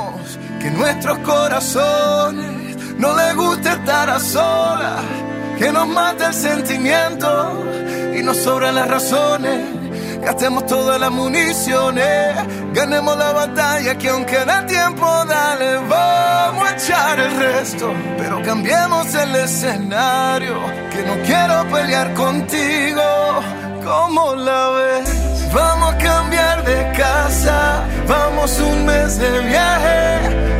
que nuestros corazones no les gusta estar a solas. Que nos mata el sentimiento y nos sobran las razones. Gastemos todas las municiones, ganemos la batalla que aunque da tiempo, dale, vamos a echar el resto, pero cambiemos el escenario, que no quiero pelear contigo, ¿cómo la ves? Vamos a cambiar de casa, vamos un mes de viaje,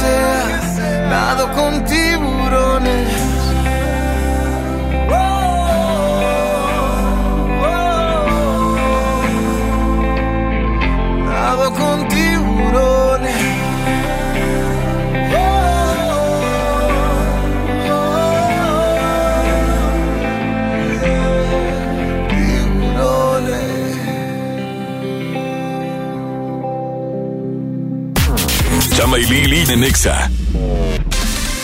sea, nado con Nexa.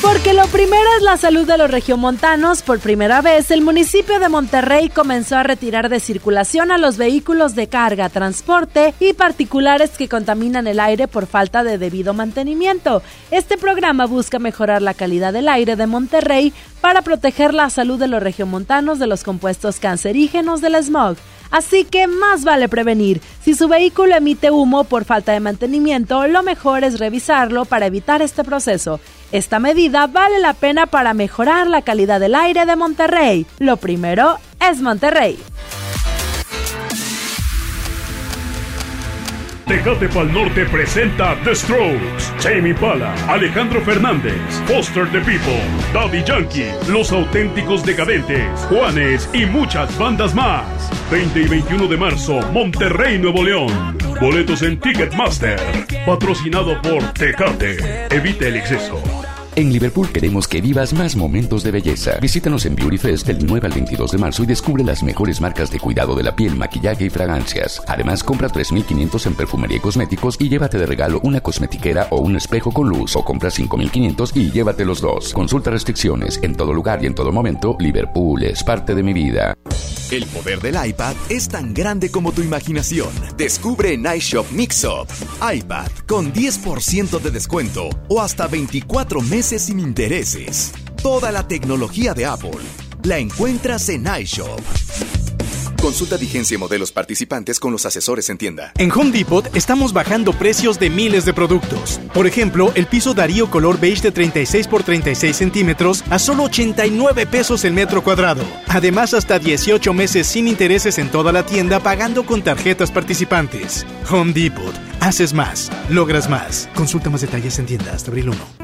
Porque lo primero es la salud de los regiomontanos. Por primera vez, el municipio de Monterrey comenzó a retirar de circulación a los vehículos de carga, transporte y particulares que contaminan el aire por falta de debido mantenimiento. Este programa busca mejorar la calidad del aire de Monterrey para proteger la salud de los regiomontanos de los compuestos cancerígenos del smog. Así que más vale prevenir. Si su vehículo emite humo por falta de mantenimiento, lo mejor es revisarlo para evitar este proceso. Esta medida vale la pena para mejorar la calidad del aire de Monterrey. Lo primero es Monterrey. Tecate Pal Norte presenta The Strokes, Jamie Pala, Alejandro Fernández, Foster the People, Daddy Yankee, Los Auténticos Decadentes, Juanes y muchas bandas más. 20 y 21 de marzo, Monterrey, Nuevo León. Boletos en Ticketmaster. Patrocinado por Tecate. Evita el exceso. En Liverpool queremos que vivas más momentos de belleza. Visítanos en Beauty Fest del 9 al 22 de marzo y descubre las mejores marcas de cuidado de la piel, maquillaje y fragancias. Además, compra 3.500 en perfumería y cosméticos y llévate de regalo una cosmetiquera o un espejo con luz. O compra 5.500 y llévate los dos. Consulta restricciones. En todo lugar y en todo momento, Liverpool es parte de mi vida. El poder del iPad es tan grande como tu imaginación. Descubre en iShop Mixup. iPad con 10% de descuento o hasta 24 meses sin intereses. Toda la tecnología de Apple la encuentras en iShop. Consulta vigencia y modelos participantes con los asesores en tienda. En Home Depot estamos bajando precios de miles de productos. Por ejemplo, el piso Darío color beige de 36 por 36 centímetros a solo 89 pesos el metro cuadrado. Además, hasta 18 meses sin intereses en toda la tienda pagando con tarjetas participantes. Home Depot. Haces más, logras más. Consulta más detalles en tienda hasta abril 1.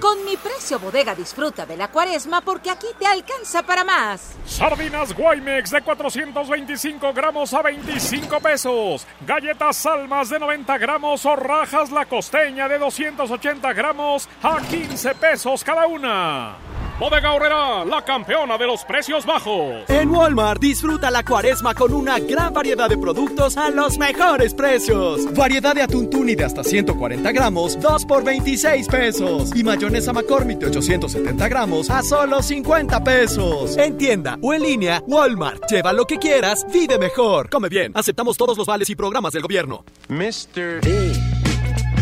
Con mi precio bodega disfruta de la cuaresma porque aquí te alcanza para más. Sardinas Guaymex de 425 gramos a 25 pesos. Galletas Salmas de 90 gramos o rajas la costeña de 280 gramos a 15 pesos cada una. Bodega Horrera, la campeona de los precios bajos. En Walmart disfruta la cuaresma con una gran variedad de productos a los mejores precios. Variedad de atún tuni de hasta 140 gramos, 2 por 26 pesos. Y mayonesa McCormick de 870 gramos a solo 50 pesos. En tienda o en línea, Walmart. Lleva lo que quieras, vive mejor. Come bien. Aceptamos todos los vales y programas del gobierno. Mr. D.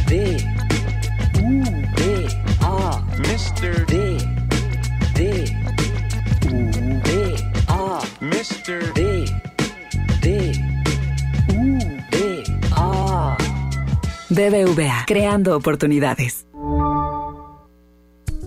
D. U. D. A. Mr. D. D. U. D. A. Mr. D. D. U. D. A. BBVA, creando oportunidades.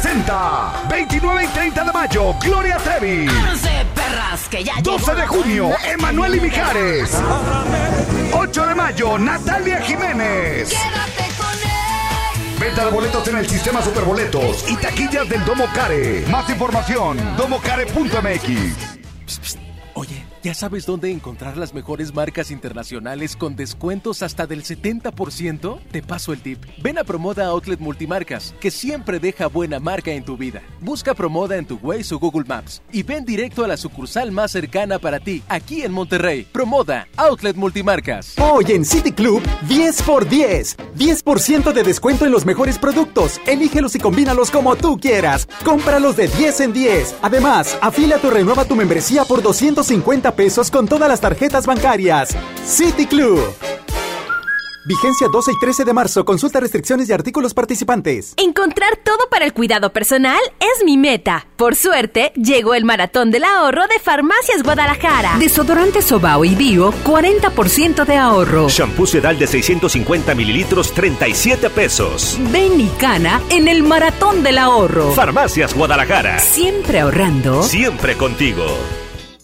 presenta 29 y 30 de mayo, Gloria Trevi. perras, que ya 12 de junio, Emanuel y Mijares. 8 de mayo, Natalia Jiménez. Venta de boletos en el sistema Superboletos y taquillas del Domo Care. Más información, domocare.mx. Oye, ¿ya sabes dónde encontrar las mejores marcas internacionales con descuentos hasta del 70%? Te paso el tip. Ven a Promoda Outlet Multimarcas, que siempre deja buena marca en tu vida. Busca Promoda en tu Waze o Google Maps y ven directo a la sucursal más cercana para ti, aquí en Monterrey. Promoda Outlet Multimarcas. Hoy en City Club, 10 por 10. 10% de descuento en los mejores productos. Elígelos y combínalos como tú quieras. Cómpralos de 10 en 10. Además, afíliate o renueva tu membresía por 250 pesos con todas las tarjetas bancarias. City Club. Vigencia 12 y 13 de marzo. Consulta restricciones y artículos participantes. Encontrar todo para el cuidado personal es mi meta. Por suerte, llegó el maratón del ahorro de Farmacias Guadalajara. Desodorante Sobao y Bio, 40% de ahorro. Shampoo Sedal de 650 mililitros, 37 pesos. Ven y cana en el maratón del ahorro. Farmacias Guadalajara. Siempre ahorrando. Siempre contigo.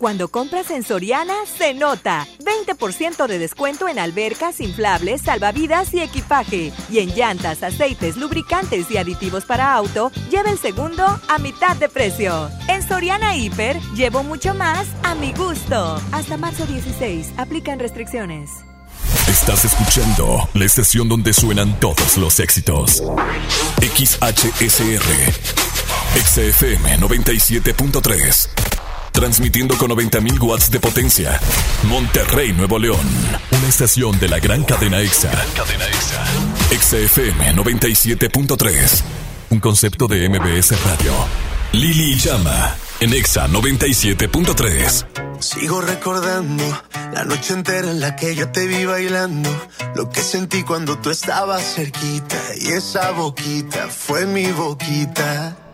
Cuando compras en Soriana, se nota. 20% de descuento en albercas, inflables, salvavidas y equipaje. Y en llantas, aceites, lubricantes y aditivos para auto, lleva el segundo a mitad de precio. En Soriana Hiper, llevo mucho más a mi gusto. Hasta marzo 16, aplican restricciones. Estás escuchando la estación donde suenan todos los éxitos. XHSR. XFM 97.3. Transmitiendo con 90.000 watts de potencia. Monterrey, Nuevo León. Una estación de la gran cadena EXA. Cadena EXA. EXA FM 97.3. Un concepto de MBS Radio. Lili Llama. En EXA 97.3. Sigo recordando la noche entera en la que yo te vi bailando. Lo que sentí cuando tú estabas cerquita. Y esa boquita fue mi boquita.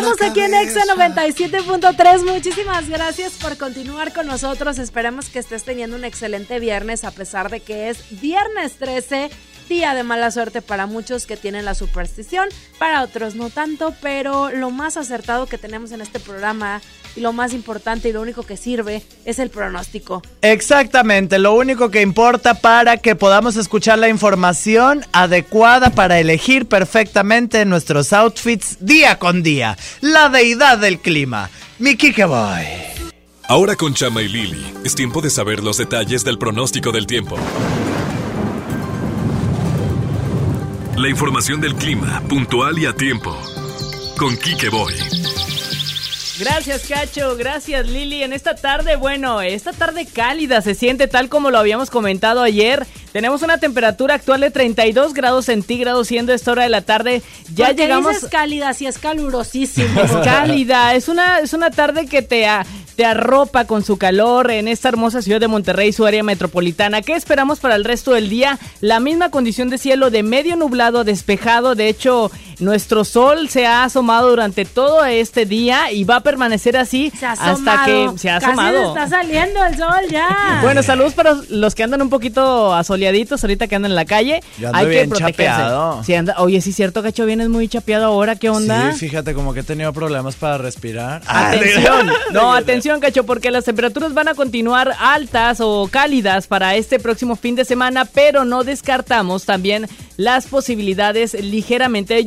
La aquí en Exa 97.3. Muchísimas gracias por continuar con nosotros. Esperamos que estés teniendo un excelente viernes a pesar de que es viernes 13, día de mala suerte para muchos que tienen la superstición, para otros no tanto, pero lo más acertado que tenemos en este programa y lo más importante y lo único que sirve es el pronóstico. Exactamente, lo único que importa para que podamos escuchar la información adecuada para elegir perfectamente nuestros outfits día con día. La deidad del clima. Mi Kike Boy. Ahora con Chama y Lili, es tiempo de saber los detalles del pronóstico del tiempo. La información del clima, puntual y a tiempo. Con Kike Boy. Gracias, Cacho. Gracias, Lili. En esta tarde, bueno, esta tarde cálida se siente tal como lo habíamos comentado ayer. Tenemos una temperatura actual de 32 grados centígrados, siendo esta hora de la tarde. Ya ¿Por qué llegamos. dices cálida si es calurosísimo. Es cálida, es una, es una tarde que te, te arropa con su calor en esta hermosa ciudad de Monterrey, su área metropolitana. ¿Qué esperamos para el resto del día? La misma condición de cielo de medio nublado, despejado. De hecho, nuestro sol se ha asomado durante todo este día y va a permanecer así hasta que se ha Casi asomado. está saliendo el sol ya. Bueno, saludos para los que andan un poquito asoleaditos ahorita que andan en la calle. Yo ando Hay que bien protegerse. chapeado. Sí, anda- Oye, sí es cierto, Cacho, vienes muy chapeado ahora. ¿Qué onda? Sí, fíjate como que he tenido problemas para respirar. Atención, no, atención, Cacho, porque las temperaturas van a continuar altas o cálidas para este próximo fin de semana, pero no descartamos también las posibilidades ligeramente de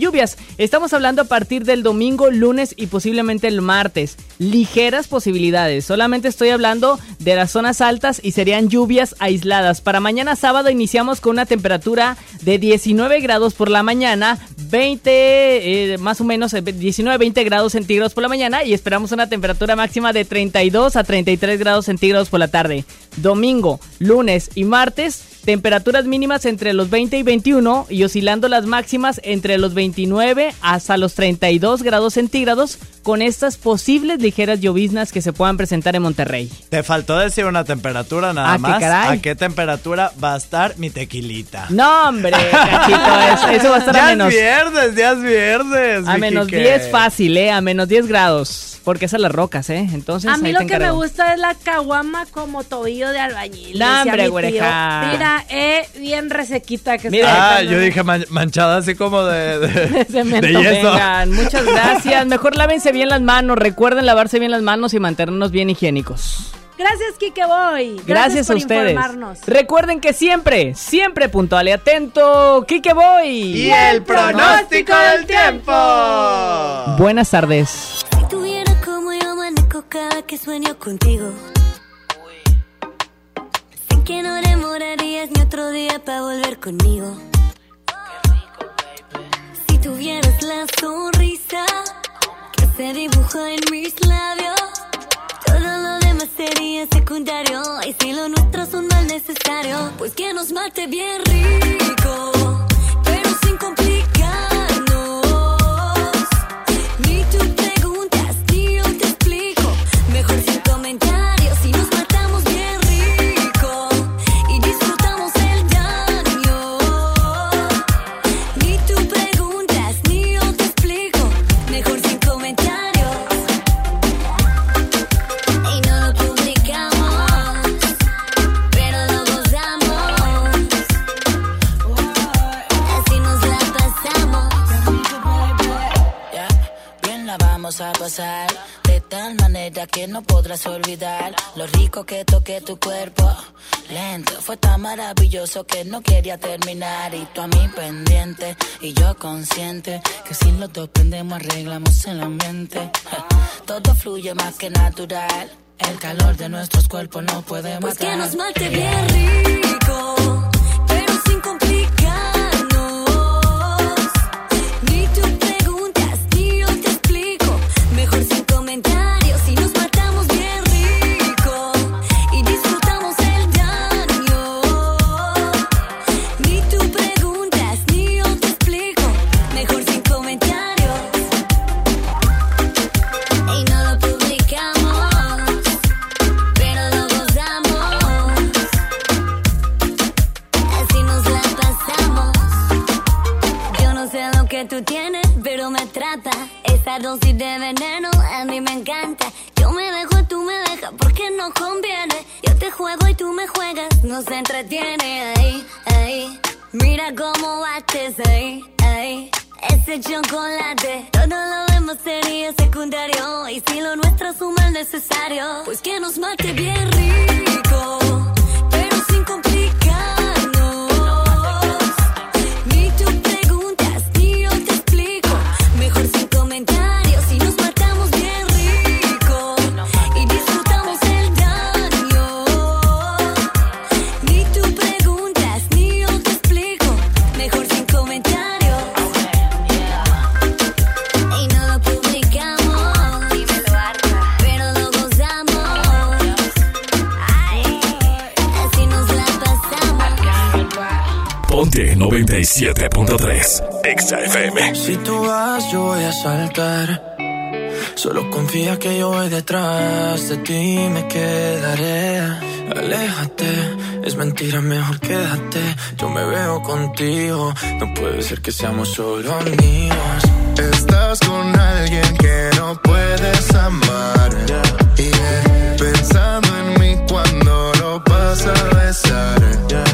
Estamos hablando a partir del domingo, lunes y posiblemente el martes. Ligeras posibilidades. Solamente estoy hablando de las zonas altas y serían lluvias aisladas. Para mañana sábado iniciamos con una temperatura de 19 grados por la mañana, 20, eh, más o menos 19-20 grados centígrados por la mañana y esperamos una temperatura máxima de 32 a 33 grados centígrados por la tarde. Domingo, lunes y martes, temperaturas mínimas entre los 20 y 21 y oscilando las máximas entre los 29 hasta los 32 grados centígrados con estas posibles ligeras lloviznas que se puedan presentar en Monterrey. Te faltó decir una temperatura nada Ah, ¿qué más. caray? ¿A qué temperatura va a estar mi tequilita? No, hombre, cachito, eso, eso va a estar ya a menos. es viernes, ya es viernes. A menos Quique. 10 fácil, ¿eh? A menos 10 grados. Porque es a las rocas, ¿eh? Entonces, A mí ahí lo te que me gusta es la caguama como tobillo de albañil. No, hombre, güereja. Mira, eh, bien resequita que Mira, está. ah, yo dije man- manchada así como de, de, Cemento, de yeso. vengan, muchas gracias. Mejor lávense bien las manos. Recuerden lavarse bien las manos y mantenernos bien higiénicos. Gracias, Kike Boy. Gracias, por a ustedes. informarnos. Recuerden que siempre, siempre puntual y atento, Kike Boy. Y el pronóstico del tiempo. Buenas tardes. Si tuviera como yo cada que sueño contigo. Que no demorarías ni otro día para volver conmigo. Si tuvieras la sonrisa que se dibuja en mis labios, todo lo demás sería secundario. Y si lo nuestro es un mal necesario, pues que nos mate bien rico, vamos a pasar. De tal manera que no podrás olvidar lo rico que toqué tu cuerpo. Lento, fue tan maravilloso que no quería terminar. Y tú a mí pendiente, y yo consciente. Que si los dos prendemos, arreglamos el ambiente. Todo fluye más que natural. El calor de nuestros cuerpos no puede Pues matar. que nos mate bien rico, dosis de veneno, a mí me encanta. Yo me dejo, y tú me dejas, porque no conviene. Yo te juego y tú me juegas, nos entretiene. Ahí, ahí, mira cómo bates, ahí, ahí. Ese chocolate, todo lo demás sería secundario. Y si lo nuestro suma el necesario, pues que nos mate bien rico. Ponte 97.3. Exa FM. Si tú vas, yo voy a saltar. Solo confía que yo voy detrás de ti me quedaré. Aléjate, es mentira, mejor quédate. Yo me veo contigo, no puede ser que seamos solo amigos. Estás con alguien que no puedes amar. Yeah. Yeah. pensando en mí cuando lo vas a besar. Yeah.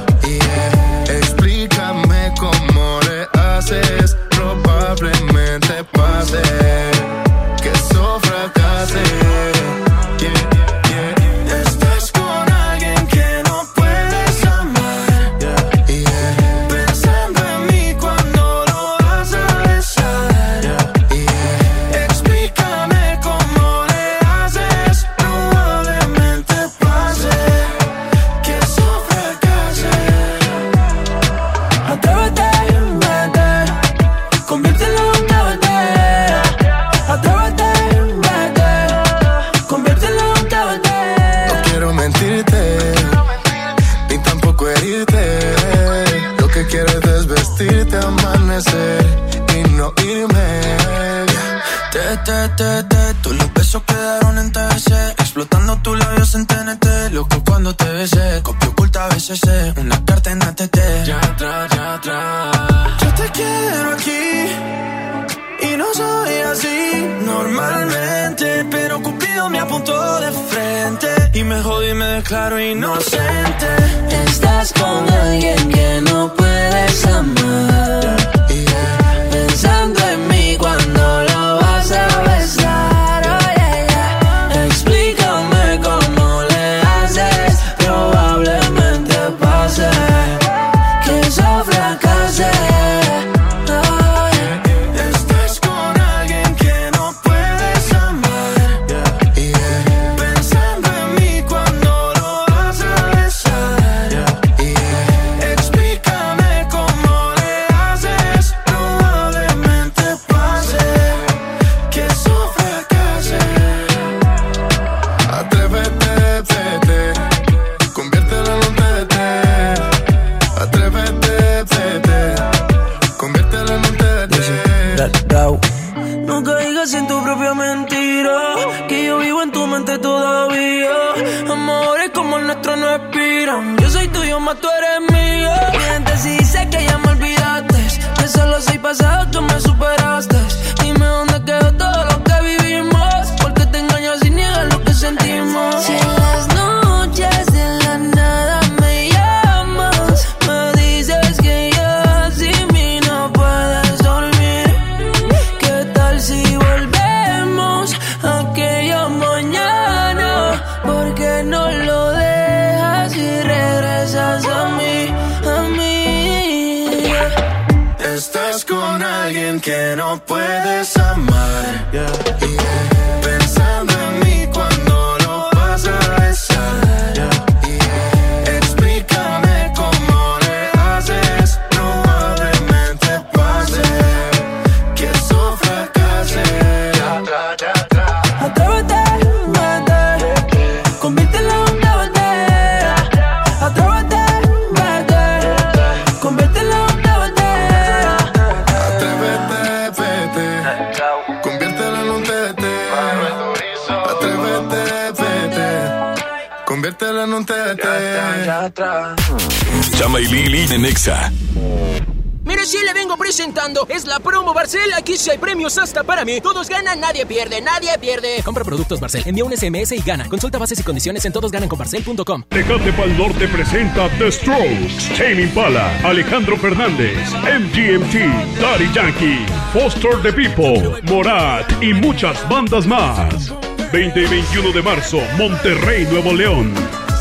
y Lili de Nexa. Mire, si le vengo presentando. Es la promo Barcel. Aquí sí hay premios hasta para mí. Todos ganan, nadie pierde, nadie pierde. Compra productos Barcel. Envía un SMS y gana. Consulta bases y condiciones en todosgananconbarcel.com. Tecate Pal Norte presenta The Strokes, Tame Impala, Alejandro Fernández, MGMT, Daddy Yankee, Foster the People, Morat y muchas bandas más. 20 y 21 de marzo, Monterrey, Nuevo León.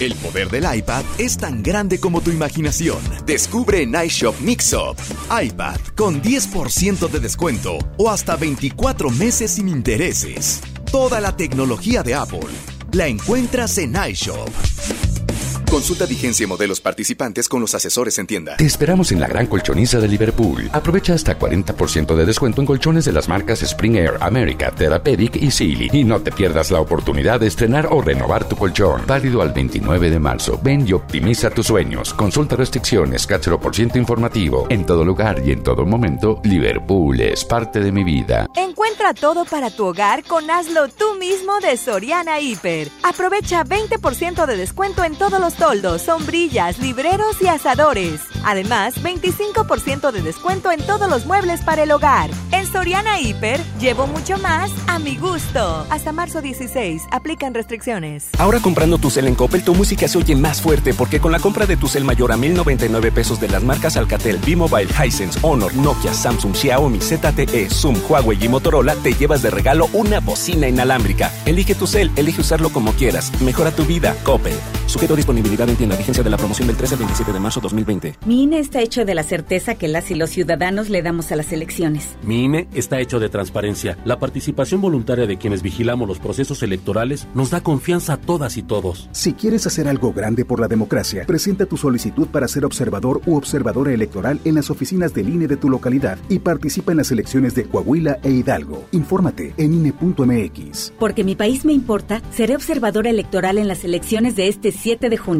El poder del iPad es tan grande como tu imaginación. Descubre en iShop Mixup. iPad con 10% de descuento o hasta 24 meses sin intereses. Toda la tecnología de Apple la encuentras en iShop. Consulta vigencia y modelos participantes con los asesores en tienda. Te esperamos en la gran colchoniza de Liverpool. Aprovecha hasta 40% de descuento en colchones de las marcas Spring Air, America, Therapeutic y Sealy. Y no te pierdas la oportunidad de estrenar o renovar tu colchón. Válido al 29 de marzo. Ven y optimiza tus sueños. Consulta restricciones, por ciento informativo. En todo lugar y en todo momento, Liverpool es parte de mi vida. Encuentra todo para tu hogar con Hazlo tú mismo de Soriana Hiper. Aprovecha 20% de descuento en todos los toldos, sombrillas, libreros y asadores. Además, 25% de descuento en todos los muebles para el hogar. En Soriana Hiper, llevo mucho más a mi gusto. Hasta marzo 16, aplican restricciones. Ahora comprando tu cel en Coppel, tu música se oye más fuerte porque con la compra de tu cel mayor a 1099 pesos de las marcas Alcatel, B-Mobile, Hisense, Honor, Nokia, Samsung, Xiaomi, ZTE, Zoom, Huawei y Motorola, te llevas de regalo una bocina inalámbrica. Elige tu cel, elige usarlo como quieras. Mejora tu vida. Coppel. Sujeto a disponibilidad en la vigencia de la promoción del 13 al 27 de marzo 2020. Mi INE está hecho de la certeza que las y los ciudadanos le damos a las elecciones. Mi INE está hecho de transparencia. La participación voluntaria de quienes vigilamos los procesos electorales nos da confianza a todas y todos. Si quieres hacer algo grande por la democracia, presenta tu solicitud para ser observador u observadora electoral en las oficinas del INE de tu localidad y participa en las elecciones de Coahuila e Hidalgo. Infórmate en INE.mx. Porque mi país me importa, seré observadora electoral en las elecciones de este 7 de junio.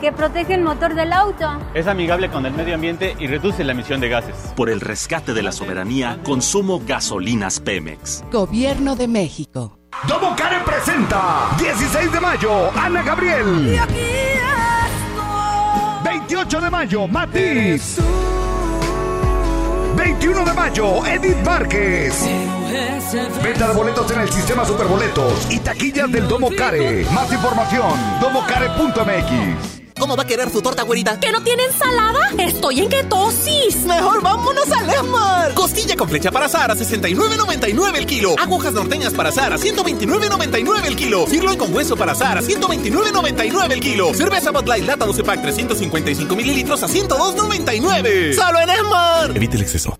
que protege el motor del auto. Es amigable con el medio ambiente y reduce la emisión de gases. Por el rescate de la soberanía, consumo gasolinas Pemex. Gobierno de México. Domo Karen presenta 16 de mayo, Ana Gabriel. 28 de mayo, Matiz. 21 de mayo, Edith Márquez. Venta de boletos en el sistema Superboletos y taquillas del Domo Care. Más información, domocare.mx. ¿Cómo va a querer su torta, güerita? ¿Que no tiene ensalada? Estoy en ketosis. Mejor vámonos al Esmar. Costilla con flecha para asar a 69.99 el kilo. Agujas norteñas para asar a 129.99 el kilo. Sirloin con hueso para asar a 129.99 el kilo. Cerveza Bud Light Lata 12 Pack 355 mililitros a 102.99. ¡Solo en Esmar! Evite el exceso.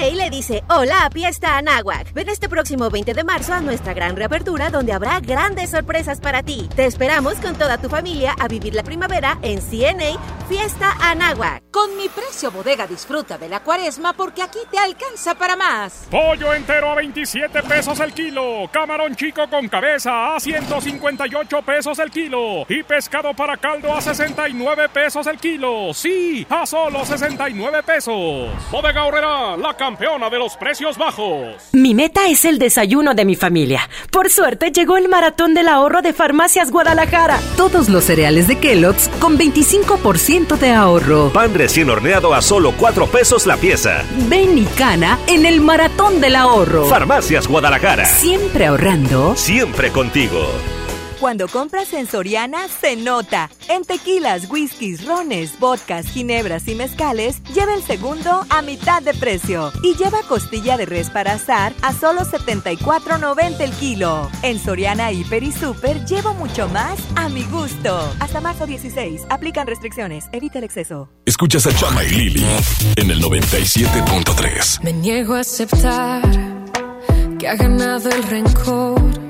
CNA le dice hola a Fiesta Anáhuac. Ven este próximo 20 de marzo a nuestra gran reapertura donde habrá grandes sorpresas para ti. Te esperamos con toda tu familia a vivir la primavera en CNA Fiesta Anáhuac. Con mi precio bodega disfruta de la cuaresma porque aquí te alcanza para más. Pollo entero a 27 pesos el kilo. Camarón chico con cabeza a 158 pesos el kilo. Y pescado para caldo a 69 pesos el kilo. Sí, a solo 69 pesos. Bodega Horrera, la cabeza campeona de los precios bajos. Mi meta es el desayuno de mi familia. Por suerte llegó el maratón del ahorro de Farmacias Guadalajara. Todos los cereales de Kellogg's con 25% de ahorro. Pan recién horneado a solo 4 pesos la pieza. Ven y cana en el maratón del ahorro. Farmacias Guadalajara. Siempre ahorrando. Siempre contigo. Cuando compras en Soriana, se nota. En tequilas, whiskies, rones, vodkas, ginebras y mezcales, lleva el segundo a mitad de precio. Y lleva costilla de res para azar a solo 74.90 el kilo. En Soriana, Hiper y Super, llevo mucho más a mi gusto. Hasta marzo 16. Aplican restricciones. Evita el exceso. Escuchas a Chama y Lili en el 97.3. Me niego a aceptar que ha ganado el rencor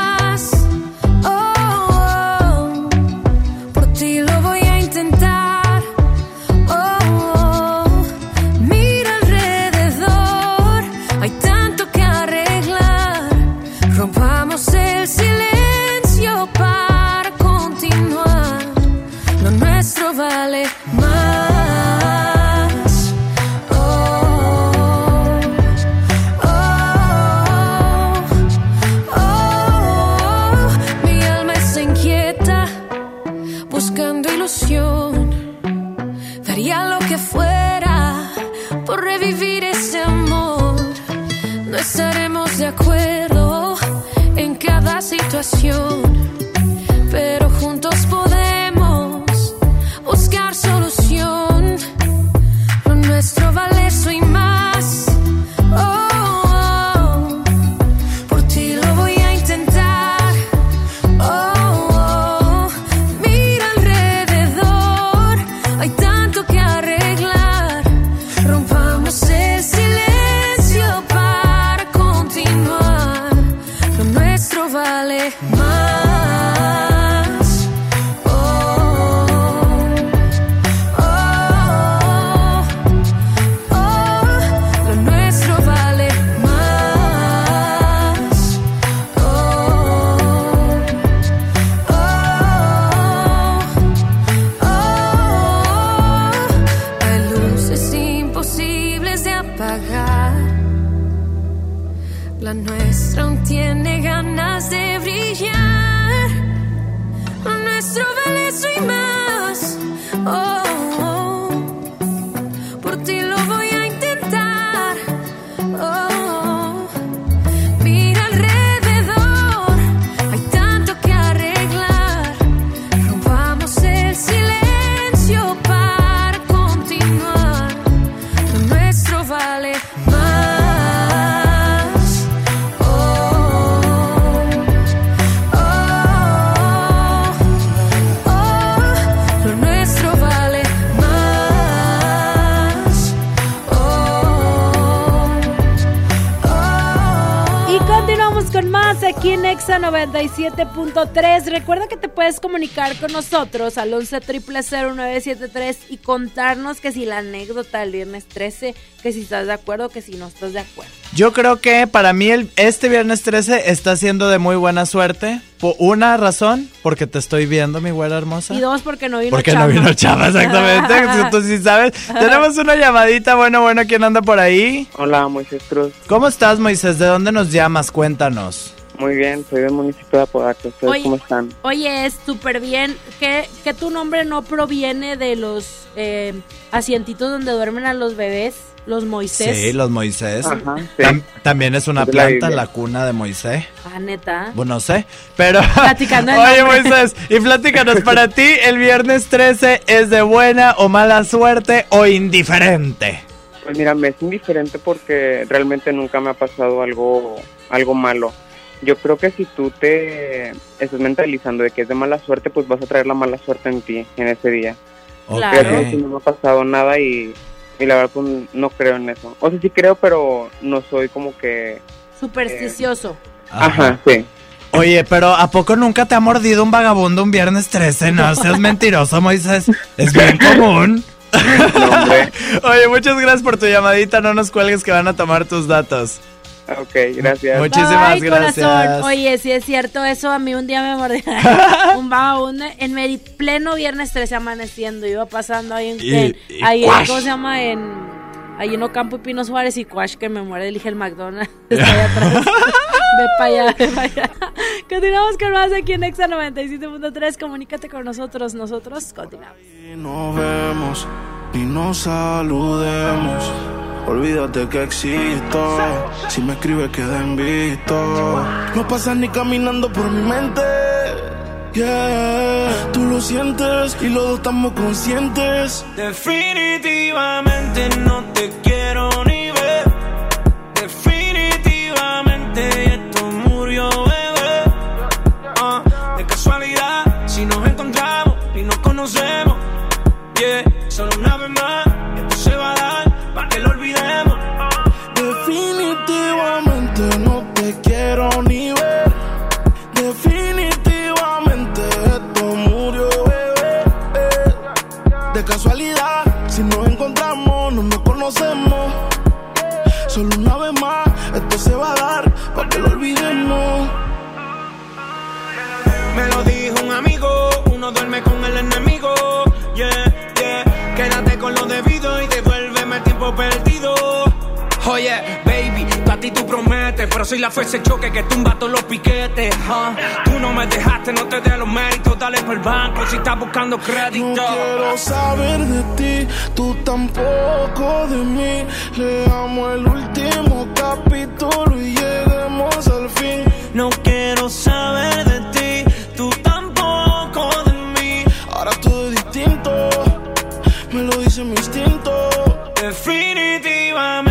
97.3. Recuerda que te puedes comunicar con nosotros al 11 0973 y contarnos que si la anécdota del viernes 13, que si estás de acuerdo, que si no estás de acuerdo. Yo creo que para mí el, este viernes 13 está siendo de muy buena suerte. Por una razón, porque te estoy viendo, mi güera hermosa. Y dos, porque no vino Porque Chama. no vino Chama, exactamente. Tú sí sabes. Tenemos una llamadita. Bueno, bueno, ¿quién anda por ahí? Hola, Moisés Cruz. ¿Cómo estás, Moisés? ¿De dónde nos llamas? Cuéntanos. Muy bien, soy del municipio de Apodaca. ¿Ustedes Oye, cómo están? Oye, es súper bien que, que tu nombre no proviene de los eh, asientitos donde duermen a los bebés, los Moisés. Sí, los Moisés. Ajá, Tam- también es una Es de la planta, la cuna de Moisés. Ah, neta. Bueno, no sé, pero... Platicando el Oye. Moisés, y platícanos, para ti, ¿el viernes 13 es de buena o mala suerte o indiferente? Pues mira, me es indiferente porque realmente nunca me ha pasado algo, algo malo. Yo creo que si tú te estás mentalizando de que es de mala suerte, pues vas a traer la mala suerte en ti en ese día. Claro. Pero no me ha pasado nada y y la verdad pues no creo en eso. O sea, sí creo, pero no soy como que... Supersticioso. Ajá, sí. Oye, pero ¿a poco nunca te ha mordido un vagabundo un viernes 13? No seas mentiroso, Moisés. Es bien común. Oye, muchas gracias por tu llamadita. No nos cuelgues que van a tomar tus datos. Ok, gracias. Muchísimas Ay, gracias. corazón. Oye, si es cierto eso, a mí un día me mordió un vagabundo en meri- pleno viernes 13 amaneciendo. Iba pasando ahí en, Y- en- y ahí en. ¿cómo se llama? En ahí en Ocampo y Pino Suárez y Quash que me muerde, elige el McDonald's. Está ahí atrás. ve para allá, ve para allá. Continuamos con más aquí en Exa 97.3. Comunícate con nosotros. Nosotros continuamos. nos vemos ni nos saludemos. Olvídate que existo. Si me escribes, queda en. No pasas ni caminando por mi mente. Yeah, tú lo sientes y los dos estamos conscientes. Definitivamente no te quiero tú prometes, pero soy la fuerza de choque que tumba todos los piquetes. Tú no me dejaste, no te dé los méritos, dale por el banco si estás buscando crédito. No quiero saber de ti, tú tampoco de mí. Leamos el último capítulo y lleguemos al fin. No quiero saber de ti, tú tampoco de mí. Ahora todo es distinto, me lo dice mi instinto. Definitivamente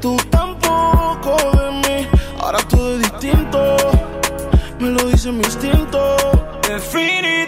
tú tampoco de mí. Ahora todo es distinto, me lo dice mi instinto. Definitivamente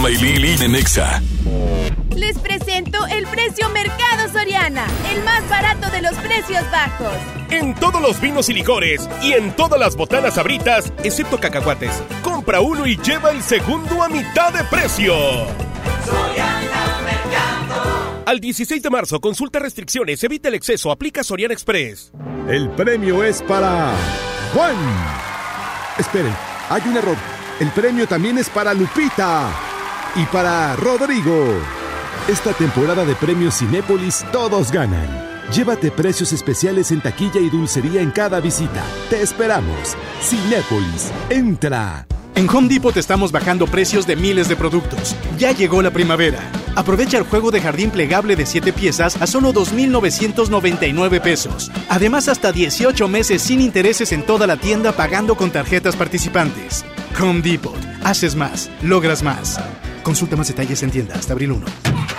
Chama y Lili de Nexa. Les presento el precio Mercado Soriana, el más barato de los precios bajos. En todos los vinos y licores y en todas las botanas abritas, excepto cacahuates. Compra uno y lleva el segundo a mitad de precio. Al 16 de marzo, consulta restricciones, evita el exceso, aplica Soriana Express. El premio es para Juan. Esperen, hay un error. El premio también es para Lupita y para Rodrigo. Esta temporada de premios Cinépolis todos ganan. Llévate precios especiales en taquilla y dulcería en cada visita. Te esperamos. Cinépolis, entra. En Home Depot te estamos bajando precios de miles de productos. Ya llegó la primavera. Aprovecha el juego de jardín plegable de 7 piezas a solo 2.999 pesos. Además, hasta 18 meses sin intereses en toda la tienda pagando con tarjetas participantes. Home Depot. Haces más, logras más. Consulta más detalles en tienda hasta abril 1.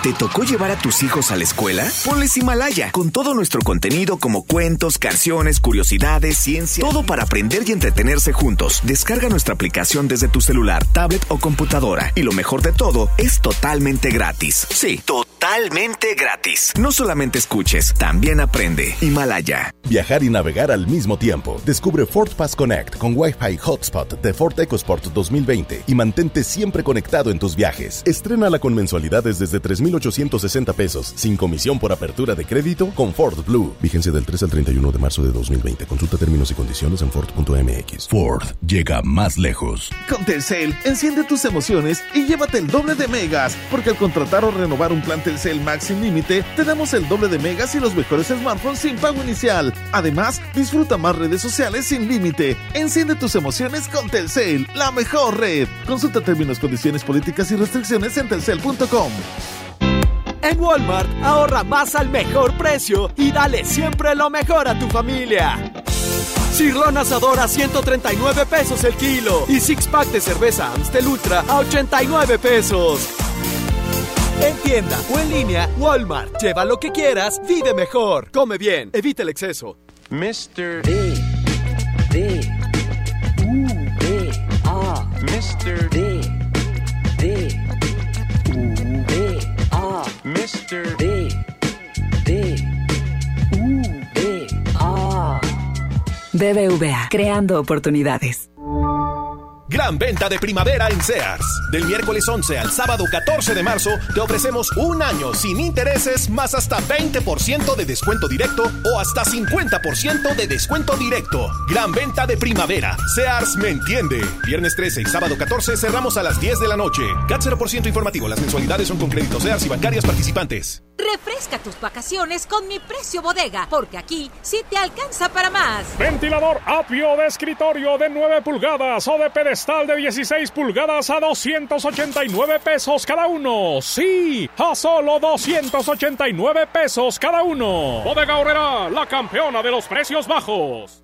¿Te tocó llevar a tus hijos a la escuela? Ponles Himalaya, con todo nuestro contenido como cuentos, canciones, curiosidades, ciencia, todo para aprender y entretenerse juntos. Descarga nuestra aplicación desde tu celular, tablet o computadora. Y lo mejor de todo, es totalmente gratis. Sí, totalmente gratis. No solamente escuches, también aprende. Himalaya. Viajar y navegar al mismo tiempo. Descubre Ford Pass Connect con Wi-Fi Hotspot de Ford EcoSport 2020 y mantente siempre conectado en tus viajes. Estrena con mensualidades desde 3.000 1,860 pesos, sin comisión por apertura de crédito con Ford Blue. Vigencia del 3 al 31 de marzo de 2020. Consulta términos y condiciones en Ford.mx. Ford llega más lejos. Con Telcel, enciende tus emociones y llévate el doble de megas, porque al contratar o renovar un plan Telcel Max sin límite, te damos el doble de megas y los mejores smartphones sin pago inicial. Además, disfruta más redes sociales sin límite. Enciende tus emociones con Telcel, la mejor red. Consulta términos, condiciones, políticas y restricciones en telcel.com. En Walmart, ahorra más al mejor precio y dale siempre lo mejor a tu familia. Cirlón asador a 139 pesos el kilo y six pack de cerveza Amstel Ultra a 89 pesos. En tienda o en línea, Walmart. Lleva lo que quieras, vive mejor. Come bien, evita el exceso. Mr. D. D. U. D. A. Mr. D. D. Mr. D. D. U. D. A. BBVA, creando oportunidades. Gran venta de primavera en Sears. Del miércoles 11 al sábado 14 de marzo te ofrecemos un año sin intereses más hasta 20% de descuento directo o hasta 50% de descuento directo. Gran venta de primavera. Sears me entiende. Viernes 13 y sábado 14 cerramos a las 10 de la noche. CAT 0% informativo. Las mensualidades son con créditos Sears y bancarias participantes. Refresca tus vacaciones con mi precio bodega, porque aquí sí te alcanza para más. Ventilador Apio de escritorio de 9 pulgadas o de pedestal de 16 pulgadas a 289 pesos cada uno. Sí, a solo 289 pesos cada uno. Bodega Horrera, la campeona de los precios bajos.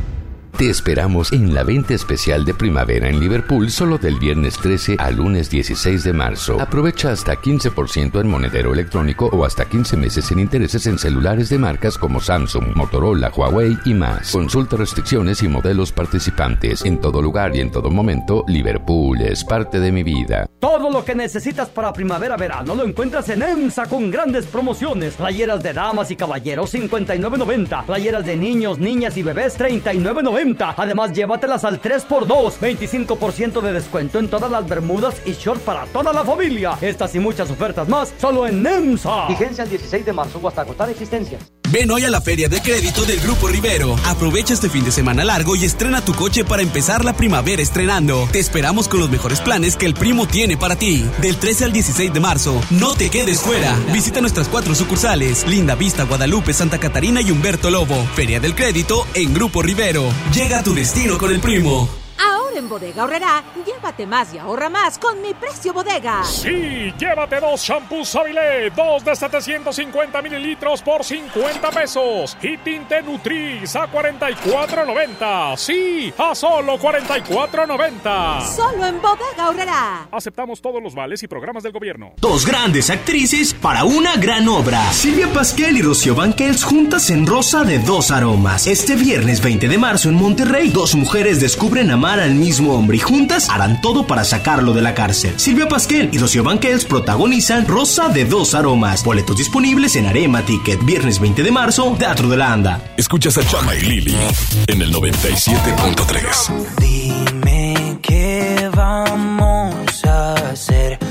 Te esperamos en la venta especial de primavera en Liverpool solo del viernes 13 al lunes 16 de marzo. Aprovecha hasta 15% en monedero electrónico o hasta 15 meses en intereses en celulares de marcas como Samsung, Motorola, Huawei y más. Consulta restricciones y modelos participantes. En todo lugar y en todo momento, Liverpool es parte de mi vida. Todo lo que necesitas para primavera-verano lo encuentras en EMSA con grandes promociones. Playeras de damas y caballeros 59.90. Playeras de niños, niñas y bebés 39.90. Además, llévatelas al 3x2. 25% de descuento en todas las bermudas y short para toda la familia. Estas y muchas ofertas más solo en NEMSA. Vigencia el 16 de marzo o hasta agotar existencias. Ven hoy a la feria de crédito del Grupo Rivero. Aprovecha este fin de semana largo y estrena tu coche para empezar la primavera estrenando. Te esperamos con los mejores planes que el primo tiene para ti. Del 13 al 16 de marzo, no te quedes fuera. Visita nuestras cuatro sucursales: Linda Vista, Guadalupe, Santa Catarina y Humberto Lobo. Feria del crédito en Grupo Rivero. Llega a tu destino con el primo. Ahora en Bodega Horrera, llévate más y ahorra más con mi precio bodega. Sí, llévate dos shampoos Avilé, dos de 750 mililitros por 50 pesos. Y tinte Nutris a 44.90. Sí, a solo 44.90. Solo en Bodega Horrera. Aceptamos todos los vales y programas del gobierno. Dos grandes actrices para una gran obra. Silvia Pasquel y Rocío Banquels juntas en Rosa de dos aromas. Este viernes 20 de marzo en Monterrey, dos mujeres descubren amar al mismo hombre y juntas harán todo para sacarlo de la cárcel. Silvia Pasquel y Rocío Banquels protagonizan Rosa de dos aromas. Boletos disponibles en Arema Ticket. Viernes 20 de marzo, Teatro de la Anda. Escuchas a Chama y Lili en el 97.3. Dime qué vamos a hacer.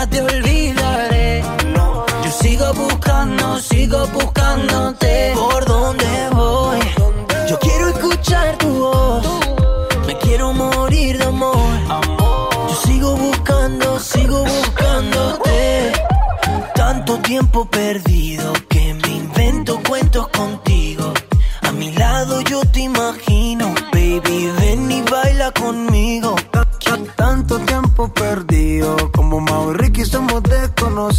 nunca te olvidaré. Yo sigo buscando, sigo buscándote. ¿Por dónde voy? Yo quiero escuchar tu voz. Me quiero morir de amor. Yo sigo buscando, sigo buscándote. Tanto tiempo perdido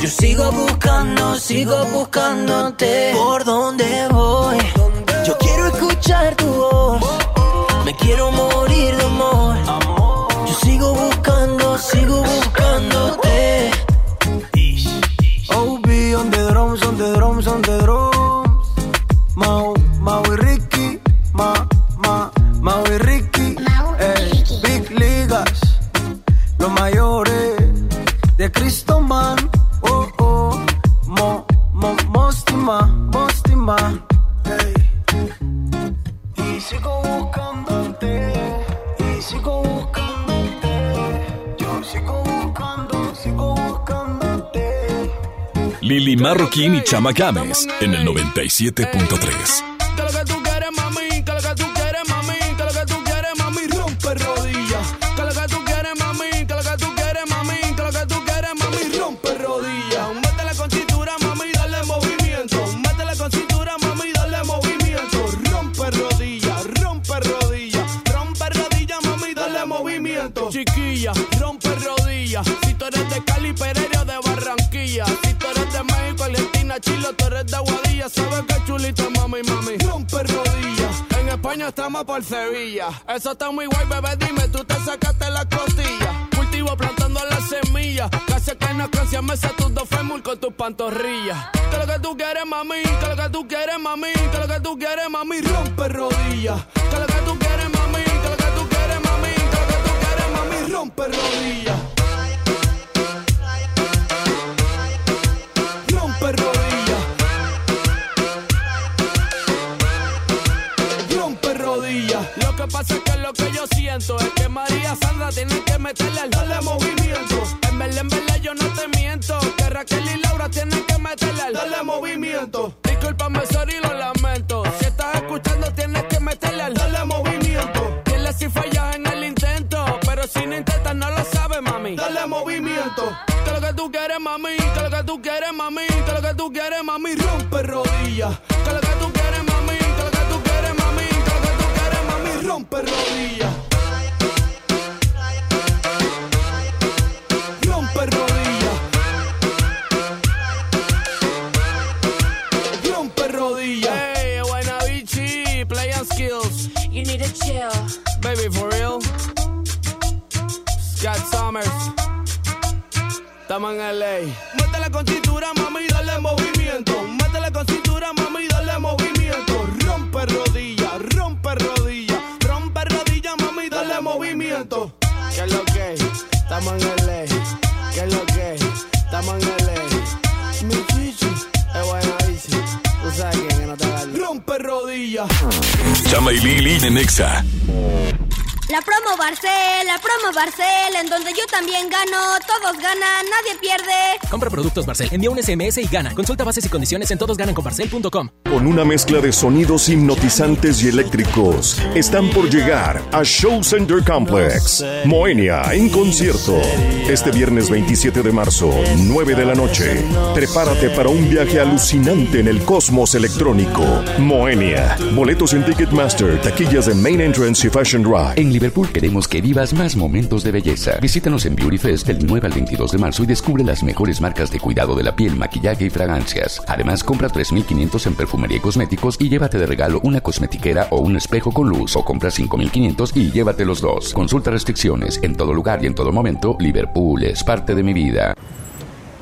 Yo sigo buscando, sigo buscándote. ¿Por dónde voy? Yo quiero escuchar tu voz. Me quiero morir de amor. Yo sigo buscando, sigo buscándote. OB on the drums, on the drums, on the Lili Marroquín y Chama Games en el 97.3. España estamos por Sevilla. Eso está muy guay, bebé. Dime, tú te sacaste la costilla. Cultivo plantando las semillas. Casi que no canción me tus dos fémur con tus pantorrillas. Que lo que tú quieres, mami. Que lo que tú quieres, mami. Que lo que tú quieres, mami. Rompe rodillas. Que lo que tú quieres, mami. Que lo que tú quieres, mami. Que lo que tú quieres, mami. Rompe rodillas. Pasa es que lo que yo siento es que María Sandra tiene que meterle al dale movimiento. En en verdad yo no te miento. Que Raquel y Laura tienen que meterle al dale movimiento. Discúlpame, sorry, lo lamento. Si estás escuchando, tienes que meterle al dale movimiento. Dile si fallas en el intento. Pero si no intentas, no lo sabes, mami. Dale movimiento. Que lo que tú quieres, mami. Que lo que tú quieres, mami. Que lo que tú quieres, mami. Rompe rodillas. Chill. Baby, for real. Scott Summers. Estamos en LA. Métele con cintura, mami, dale movimiento. Métele con cintura, mami, dale movimiento. Rompe rodillas, rompe rodillas. Rompe rodillas, mami, dale movimiento. ¿Qué es lo que? Estamos en LA. Chama y Lili en Exa. La promo Barcel, la promo Barcel, en donde yo también gano, todos ganan, nadie pierde. Compra productos Barcel, envía un SMS y gana. Consulta bases y condiciones en todosgananconbarcel.com. Con una mezcla de sonidos hipnotizantes y eléctricos, están por llegar a Show Center Complex. Moenia en concierto. Este viernes 27 de marzo, 9 de la noche. Prepárate para un viaje alucinante en el cosmos electrónico. Moenia. Boletos en Ticketmaster, taquillas de Main Entrance y Fashion. En Liverpool queremos que vivas más momentos de belleza. Visítanos en Beauty Fest del 9 al 22 de marzo y descubre las mejores marcas de cuidado de la piel, maquillaje y fragancias. Además, compra 3.500 en perfumería y cosméticos y llévate de regalo una cosmetiquera o un espejo con luz o compra 5.500 y llévate los dos. Consulta restricciones. En todo lugar y en todo momento, Liverpool es parte de mi vida.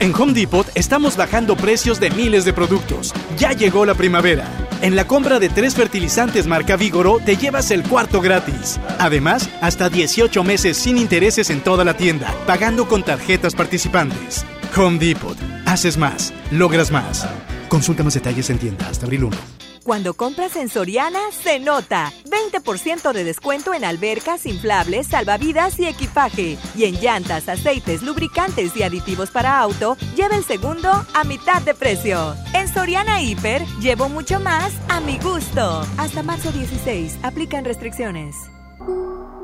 En Home Depot estamos bajando precios de miles de productos. Ya llegó la primavera. En la compra de tres fertilizantes marca Vigoro te llevas el cuarto gratis. Además, hasta 18 meses sin intereses en toda la tienda, pagando con tarjetas participantes. Home Depot. Haces más, logras más. Consulta más detalles en tienda hasta abril 1. Cuando compras en Soriana, se nota. 20% de descuento en albercas, inflables, salvavidas y equipaje. Y en llantas, aceites, lubricantes y aditivos para auto, lleva el segundo a mitad de precio. En Soriana Hiper, llevo mucho más a mi gusto. Hasta marzo 16, aplican restricciones.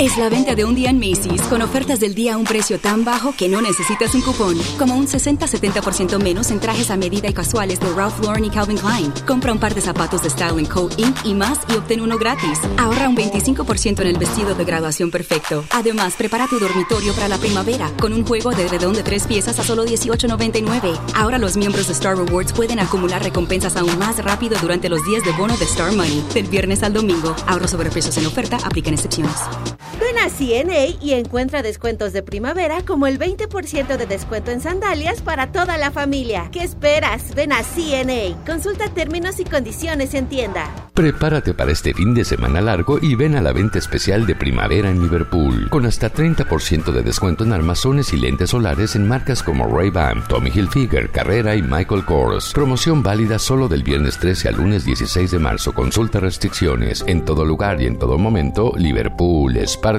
Es la venta de un día en Macy's con ofertas del día a un precio tan bajo que no necesitas un cupón, como un 60-70% menos en trajes a medida y casuales de Ralph Lauren y Calvin Klein. Compra un par de zapatos de Style Co. Inc. y más y obtén uno gratis. Ahorra un 25% en el vestido de graduación perfecto. Además, prepara tu dormitorio para la primavera con un juego de redón de tres piezas a solo $18.99. Ahora los miembros de Star Rewards pueden acumular recompensas aún más rápido durante los días de bono de Star Money. Del viernes al domingo. Ahorro sobre precios en oferta. Aplican excepciones. Ven a CNA y encuentra descuentos de primavera como el 20% de descuento en sandalias para toda la familia. ¿Qué esperas? Ven a CNA. Consulta términos y condiciones en tienda. Prepárate para este fin de semana largo y ven a la venta especial de primavera en Liverpool, con hasta 30% de descuento en armazones y lentes solares en marcas como Ray-Ban, Tommy Hilfiger, Carrera y Michael Kors. Promoción válida solo del viernes 13 al lunes 16 de marzo. Consulta restricciones. En todo lugar y en todo momento, Liverpool es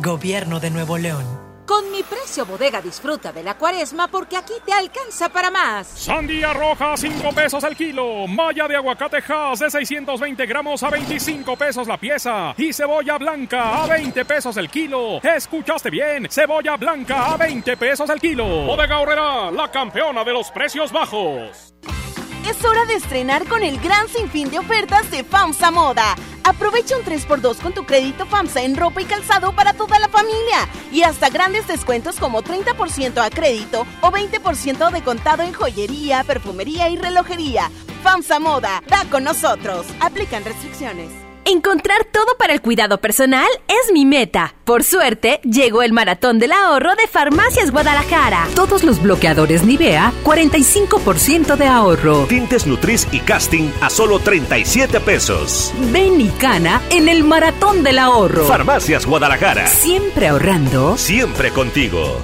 Gobierno de Nuevo León. Con mi precio bodega disfruta de la cuaresma porque aquí te alcanza para más. Sandía roja, 5 pesos el kilo. Malla de aguacate Hass de 620 gramos a 25 pesos la pieza. Y cebolla blanca a 20 pesos el kilo. ¿Escuchaste bien? Cebolla blanca a 20 pesos el kilo. Bodega Horrera, la campeona de los precios bajos. Es hora de estrenar con el gran sinfín de ofertas de FAMSA Moda. Aprovecha un 3x2 con tu crédito FAMSA en ropa y calzado para toda la familia. Y hasta grandes descuentos como 30% a crédito o 20% de contado en joyería, perfumería y relojería. FAMSA Moda, da con nosotros. Aplican restricciones. Encontrar todo para el cuidado personal es mi meta. Por suerte, llegó el maratón del ahorro de Farmacias Guadalajara. Todos los bloqueadores Nivea, 45% de ahorro. Tintes Nutris y Casting a solo 37 pesos. Ven y cana en el maratón del ahorro. Farmacias Guadalajara. Siempre ahorrando. Siempre contigo.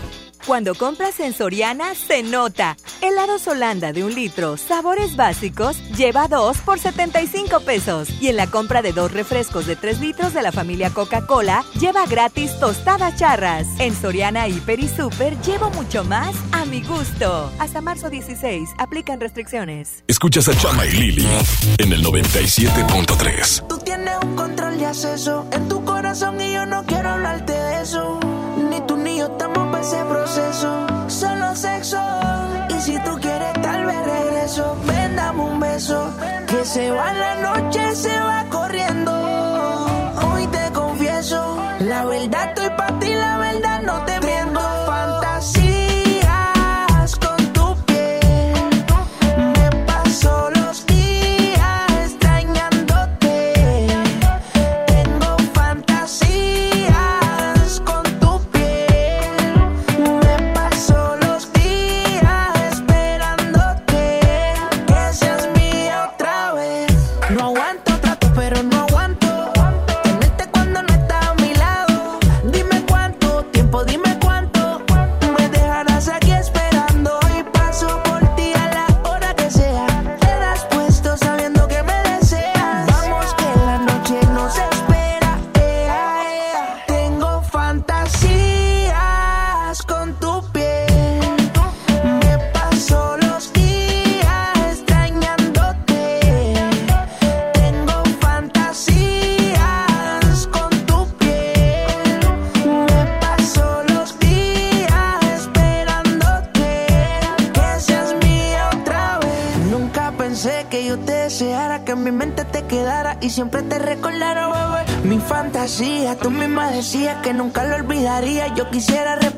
Cuando compras en Soriana, se nota. Helados Holanda de un litro, sabores básicos, lleva dos por 75 pesos. Y en la compra de dos refrescos de 3 litros de la familia Coca-Cola, lleva gratis tostadas charras. En Soriana, Hiper y Super, llevo mucho más a mi gusto. Hasta marzo 16, aplican restricciones. Escuchas a Chama y Lili en el 97.3. Tú tienes un control de acceso en tu corazón y yo no quiero hablarte de eso. Ni tú ni yo estamos para ese proceso. Solo sexo. Y si tú quieres, tal vez regreso. Ven, dame un beso. Que se va la noche, se va corriendo. Hoy te confieso. La verdad estoy para ti, la verdad decías que nunca lo olvidaría. Yo quisiera repetirlo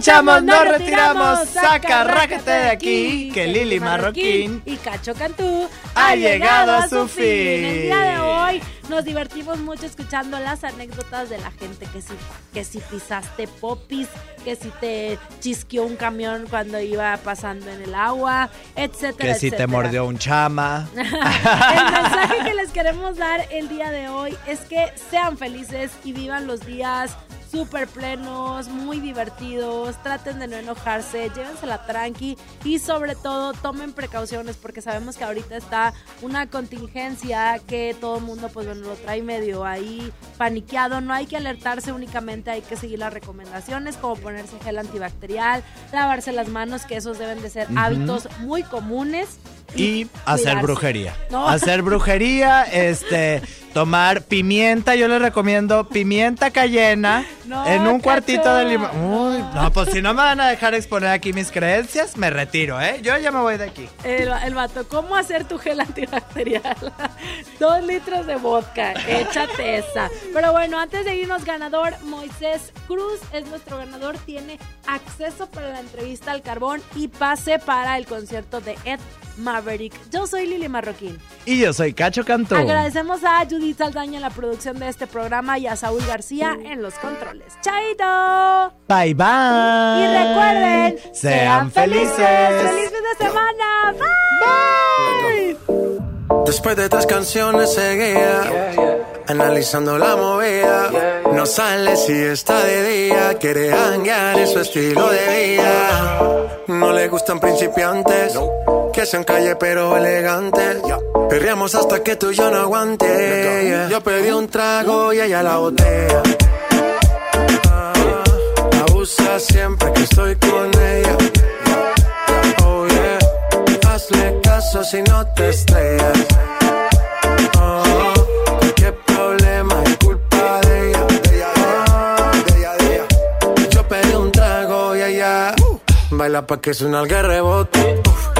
marchamos, nos retiramos. Saca, rájate de aquí, que Lili Marroquín y Cacho Cantú ha llegado a su fin. El día de hoy nos divertimos mucho escuchando las anécdotas de la gente que si, que si pisaste popis, que si te chisqueó un camión cuando iba pasando en el agua, etcétera, Que si te mordió un chama. el mensaje que les queremos dar el día de hoy es que sean felices y vivan los días súper plenos, muy divertidos, traten de no enojarse, llévensela tranqui y sobre todo tomen precauciones porque sabemos que ahorita está una contingencia que todo el mundo pues bueno lo trae medio ahí paniqueado, no hay que alertarse únicamente, hay que seguir las recomendaciones como ponerse gel antibacterial, lavarse las manos, que esos deben de ser hábitos muy comunes y, hacer cuidarse. brujería. No. Hacer brujería, este, tomar pimienta, yo les recomiendo pimienta cayena No, en un cuartito de limón. Uy, no, pues si no me van a dejar exponer aquí mis creencias, me retiro, ¿eh? Yo ya me voy de aquí. El, el vato, ¿cómo hacer tu gel antibacterial? Dos litros de vodka, échate esa. Pero bueno, antes de irnos, ganador, Moisés Cruz es nuestro ganador. Tiene acceso para la entrevista al carbón y pase para el concierto de Ed Maverick. Yo soy Lili Marroquín. Y yo soy Cacho Cantú. Agradecemos a Judith Saldaña en la producción de este programa y a Saúl García en los controles. ¡Chaito! Bye bye. Y recuerden, sean felices. ¡Feliz fin de semana! Bye. Después de tres canciones seguía analizando la movida. No sale si está de día, quiere hanguear en su estilo de vida. No le gustan principiantes, que sean calle pero elegantes. Perreamos hasta que tú y yo no aguante. Yo pedí un trago y ella la botella. Ah, abusa siempre que estoy con ella. Oh yeah, hazle caso si no te estrellas. Oh, qué problema es culpa de ella. De ella, de ella, de ella. Yo pedí un trago y ella baila pa' que suena el rebote. Uf,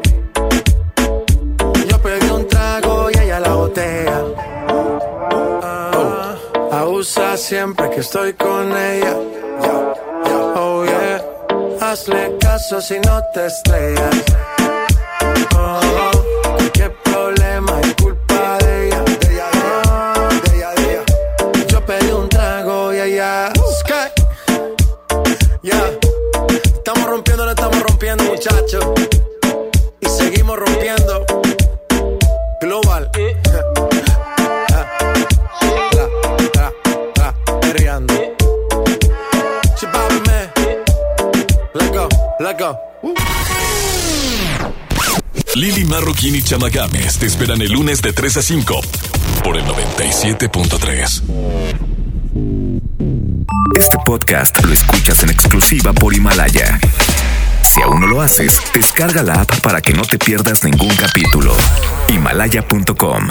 Abusa siempre que estoy con ella. Oh yeah. Hazle caso si no te estrellas. Oh, qué problema es culpa de ella. De ella, de ella, de ella. Yo pedí un trago y. Sky. Ya. Estamos rompiendo, no estamos rompiendo, muchachos. Y seguimos rompiendo. Global. Lili Marroquín y Chama Games te esperan el lunes de 3 a 5 por el 97.3. Este podcast lo escuchas en exclusiva por Himalaya. Si aún no lo haces, descarga la app para que no te pierdas ningún capítulo. Himalaya.com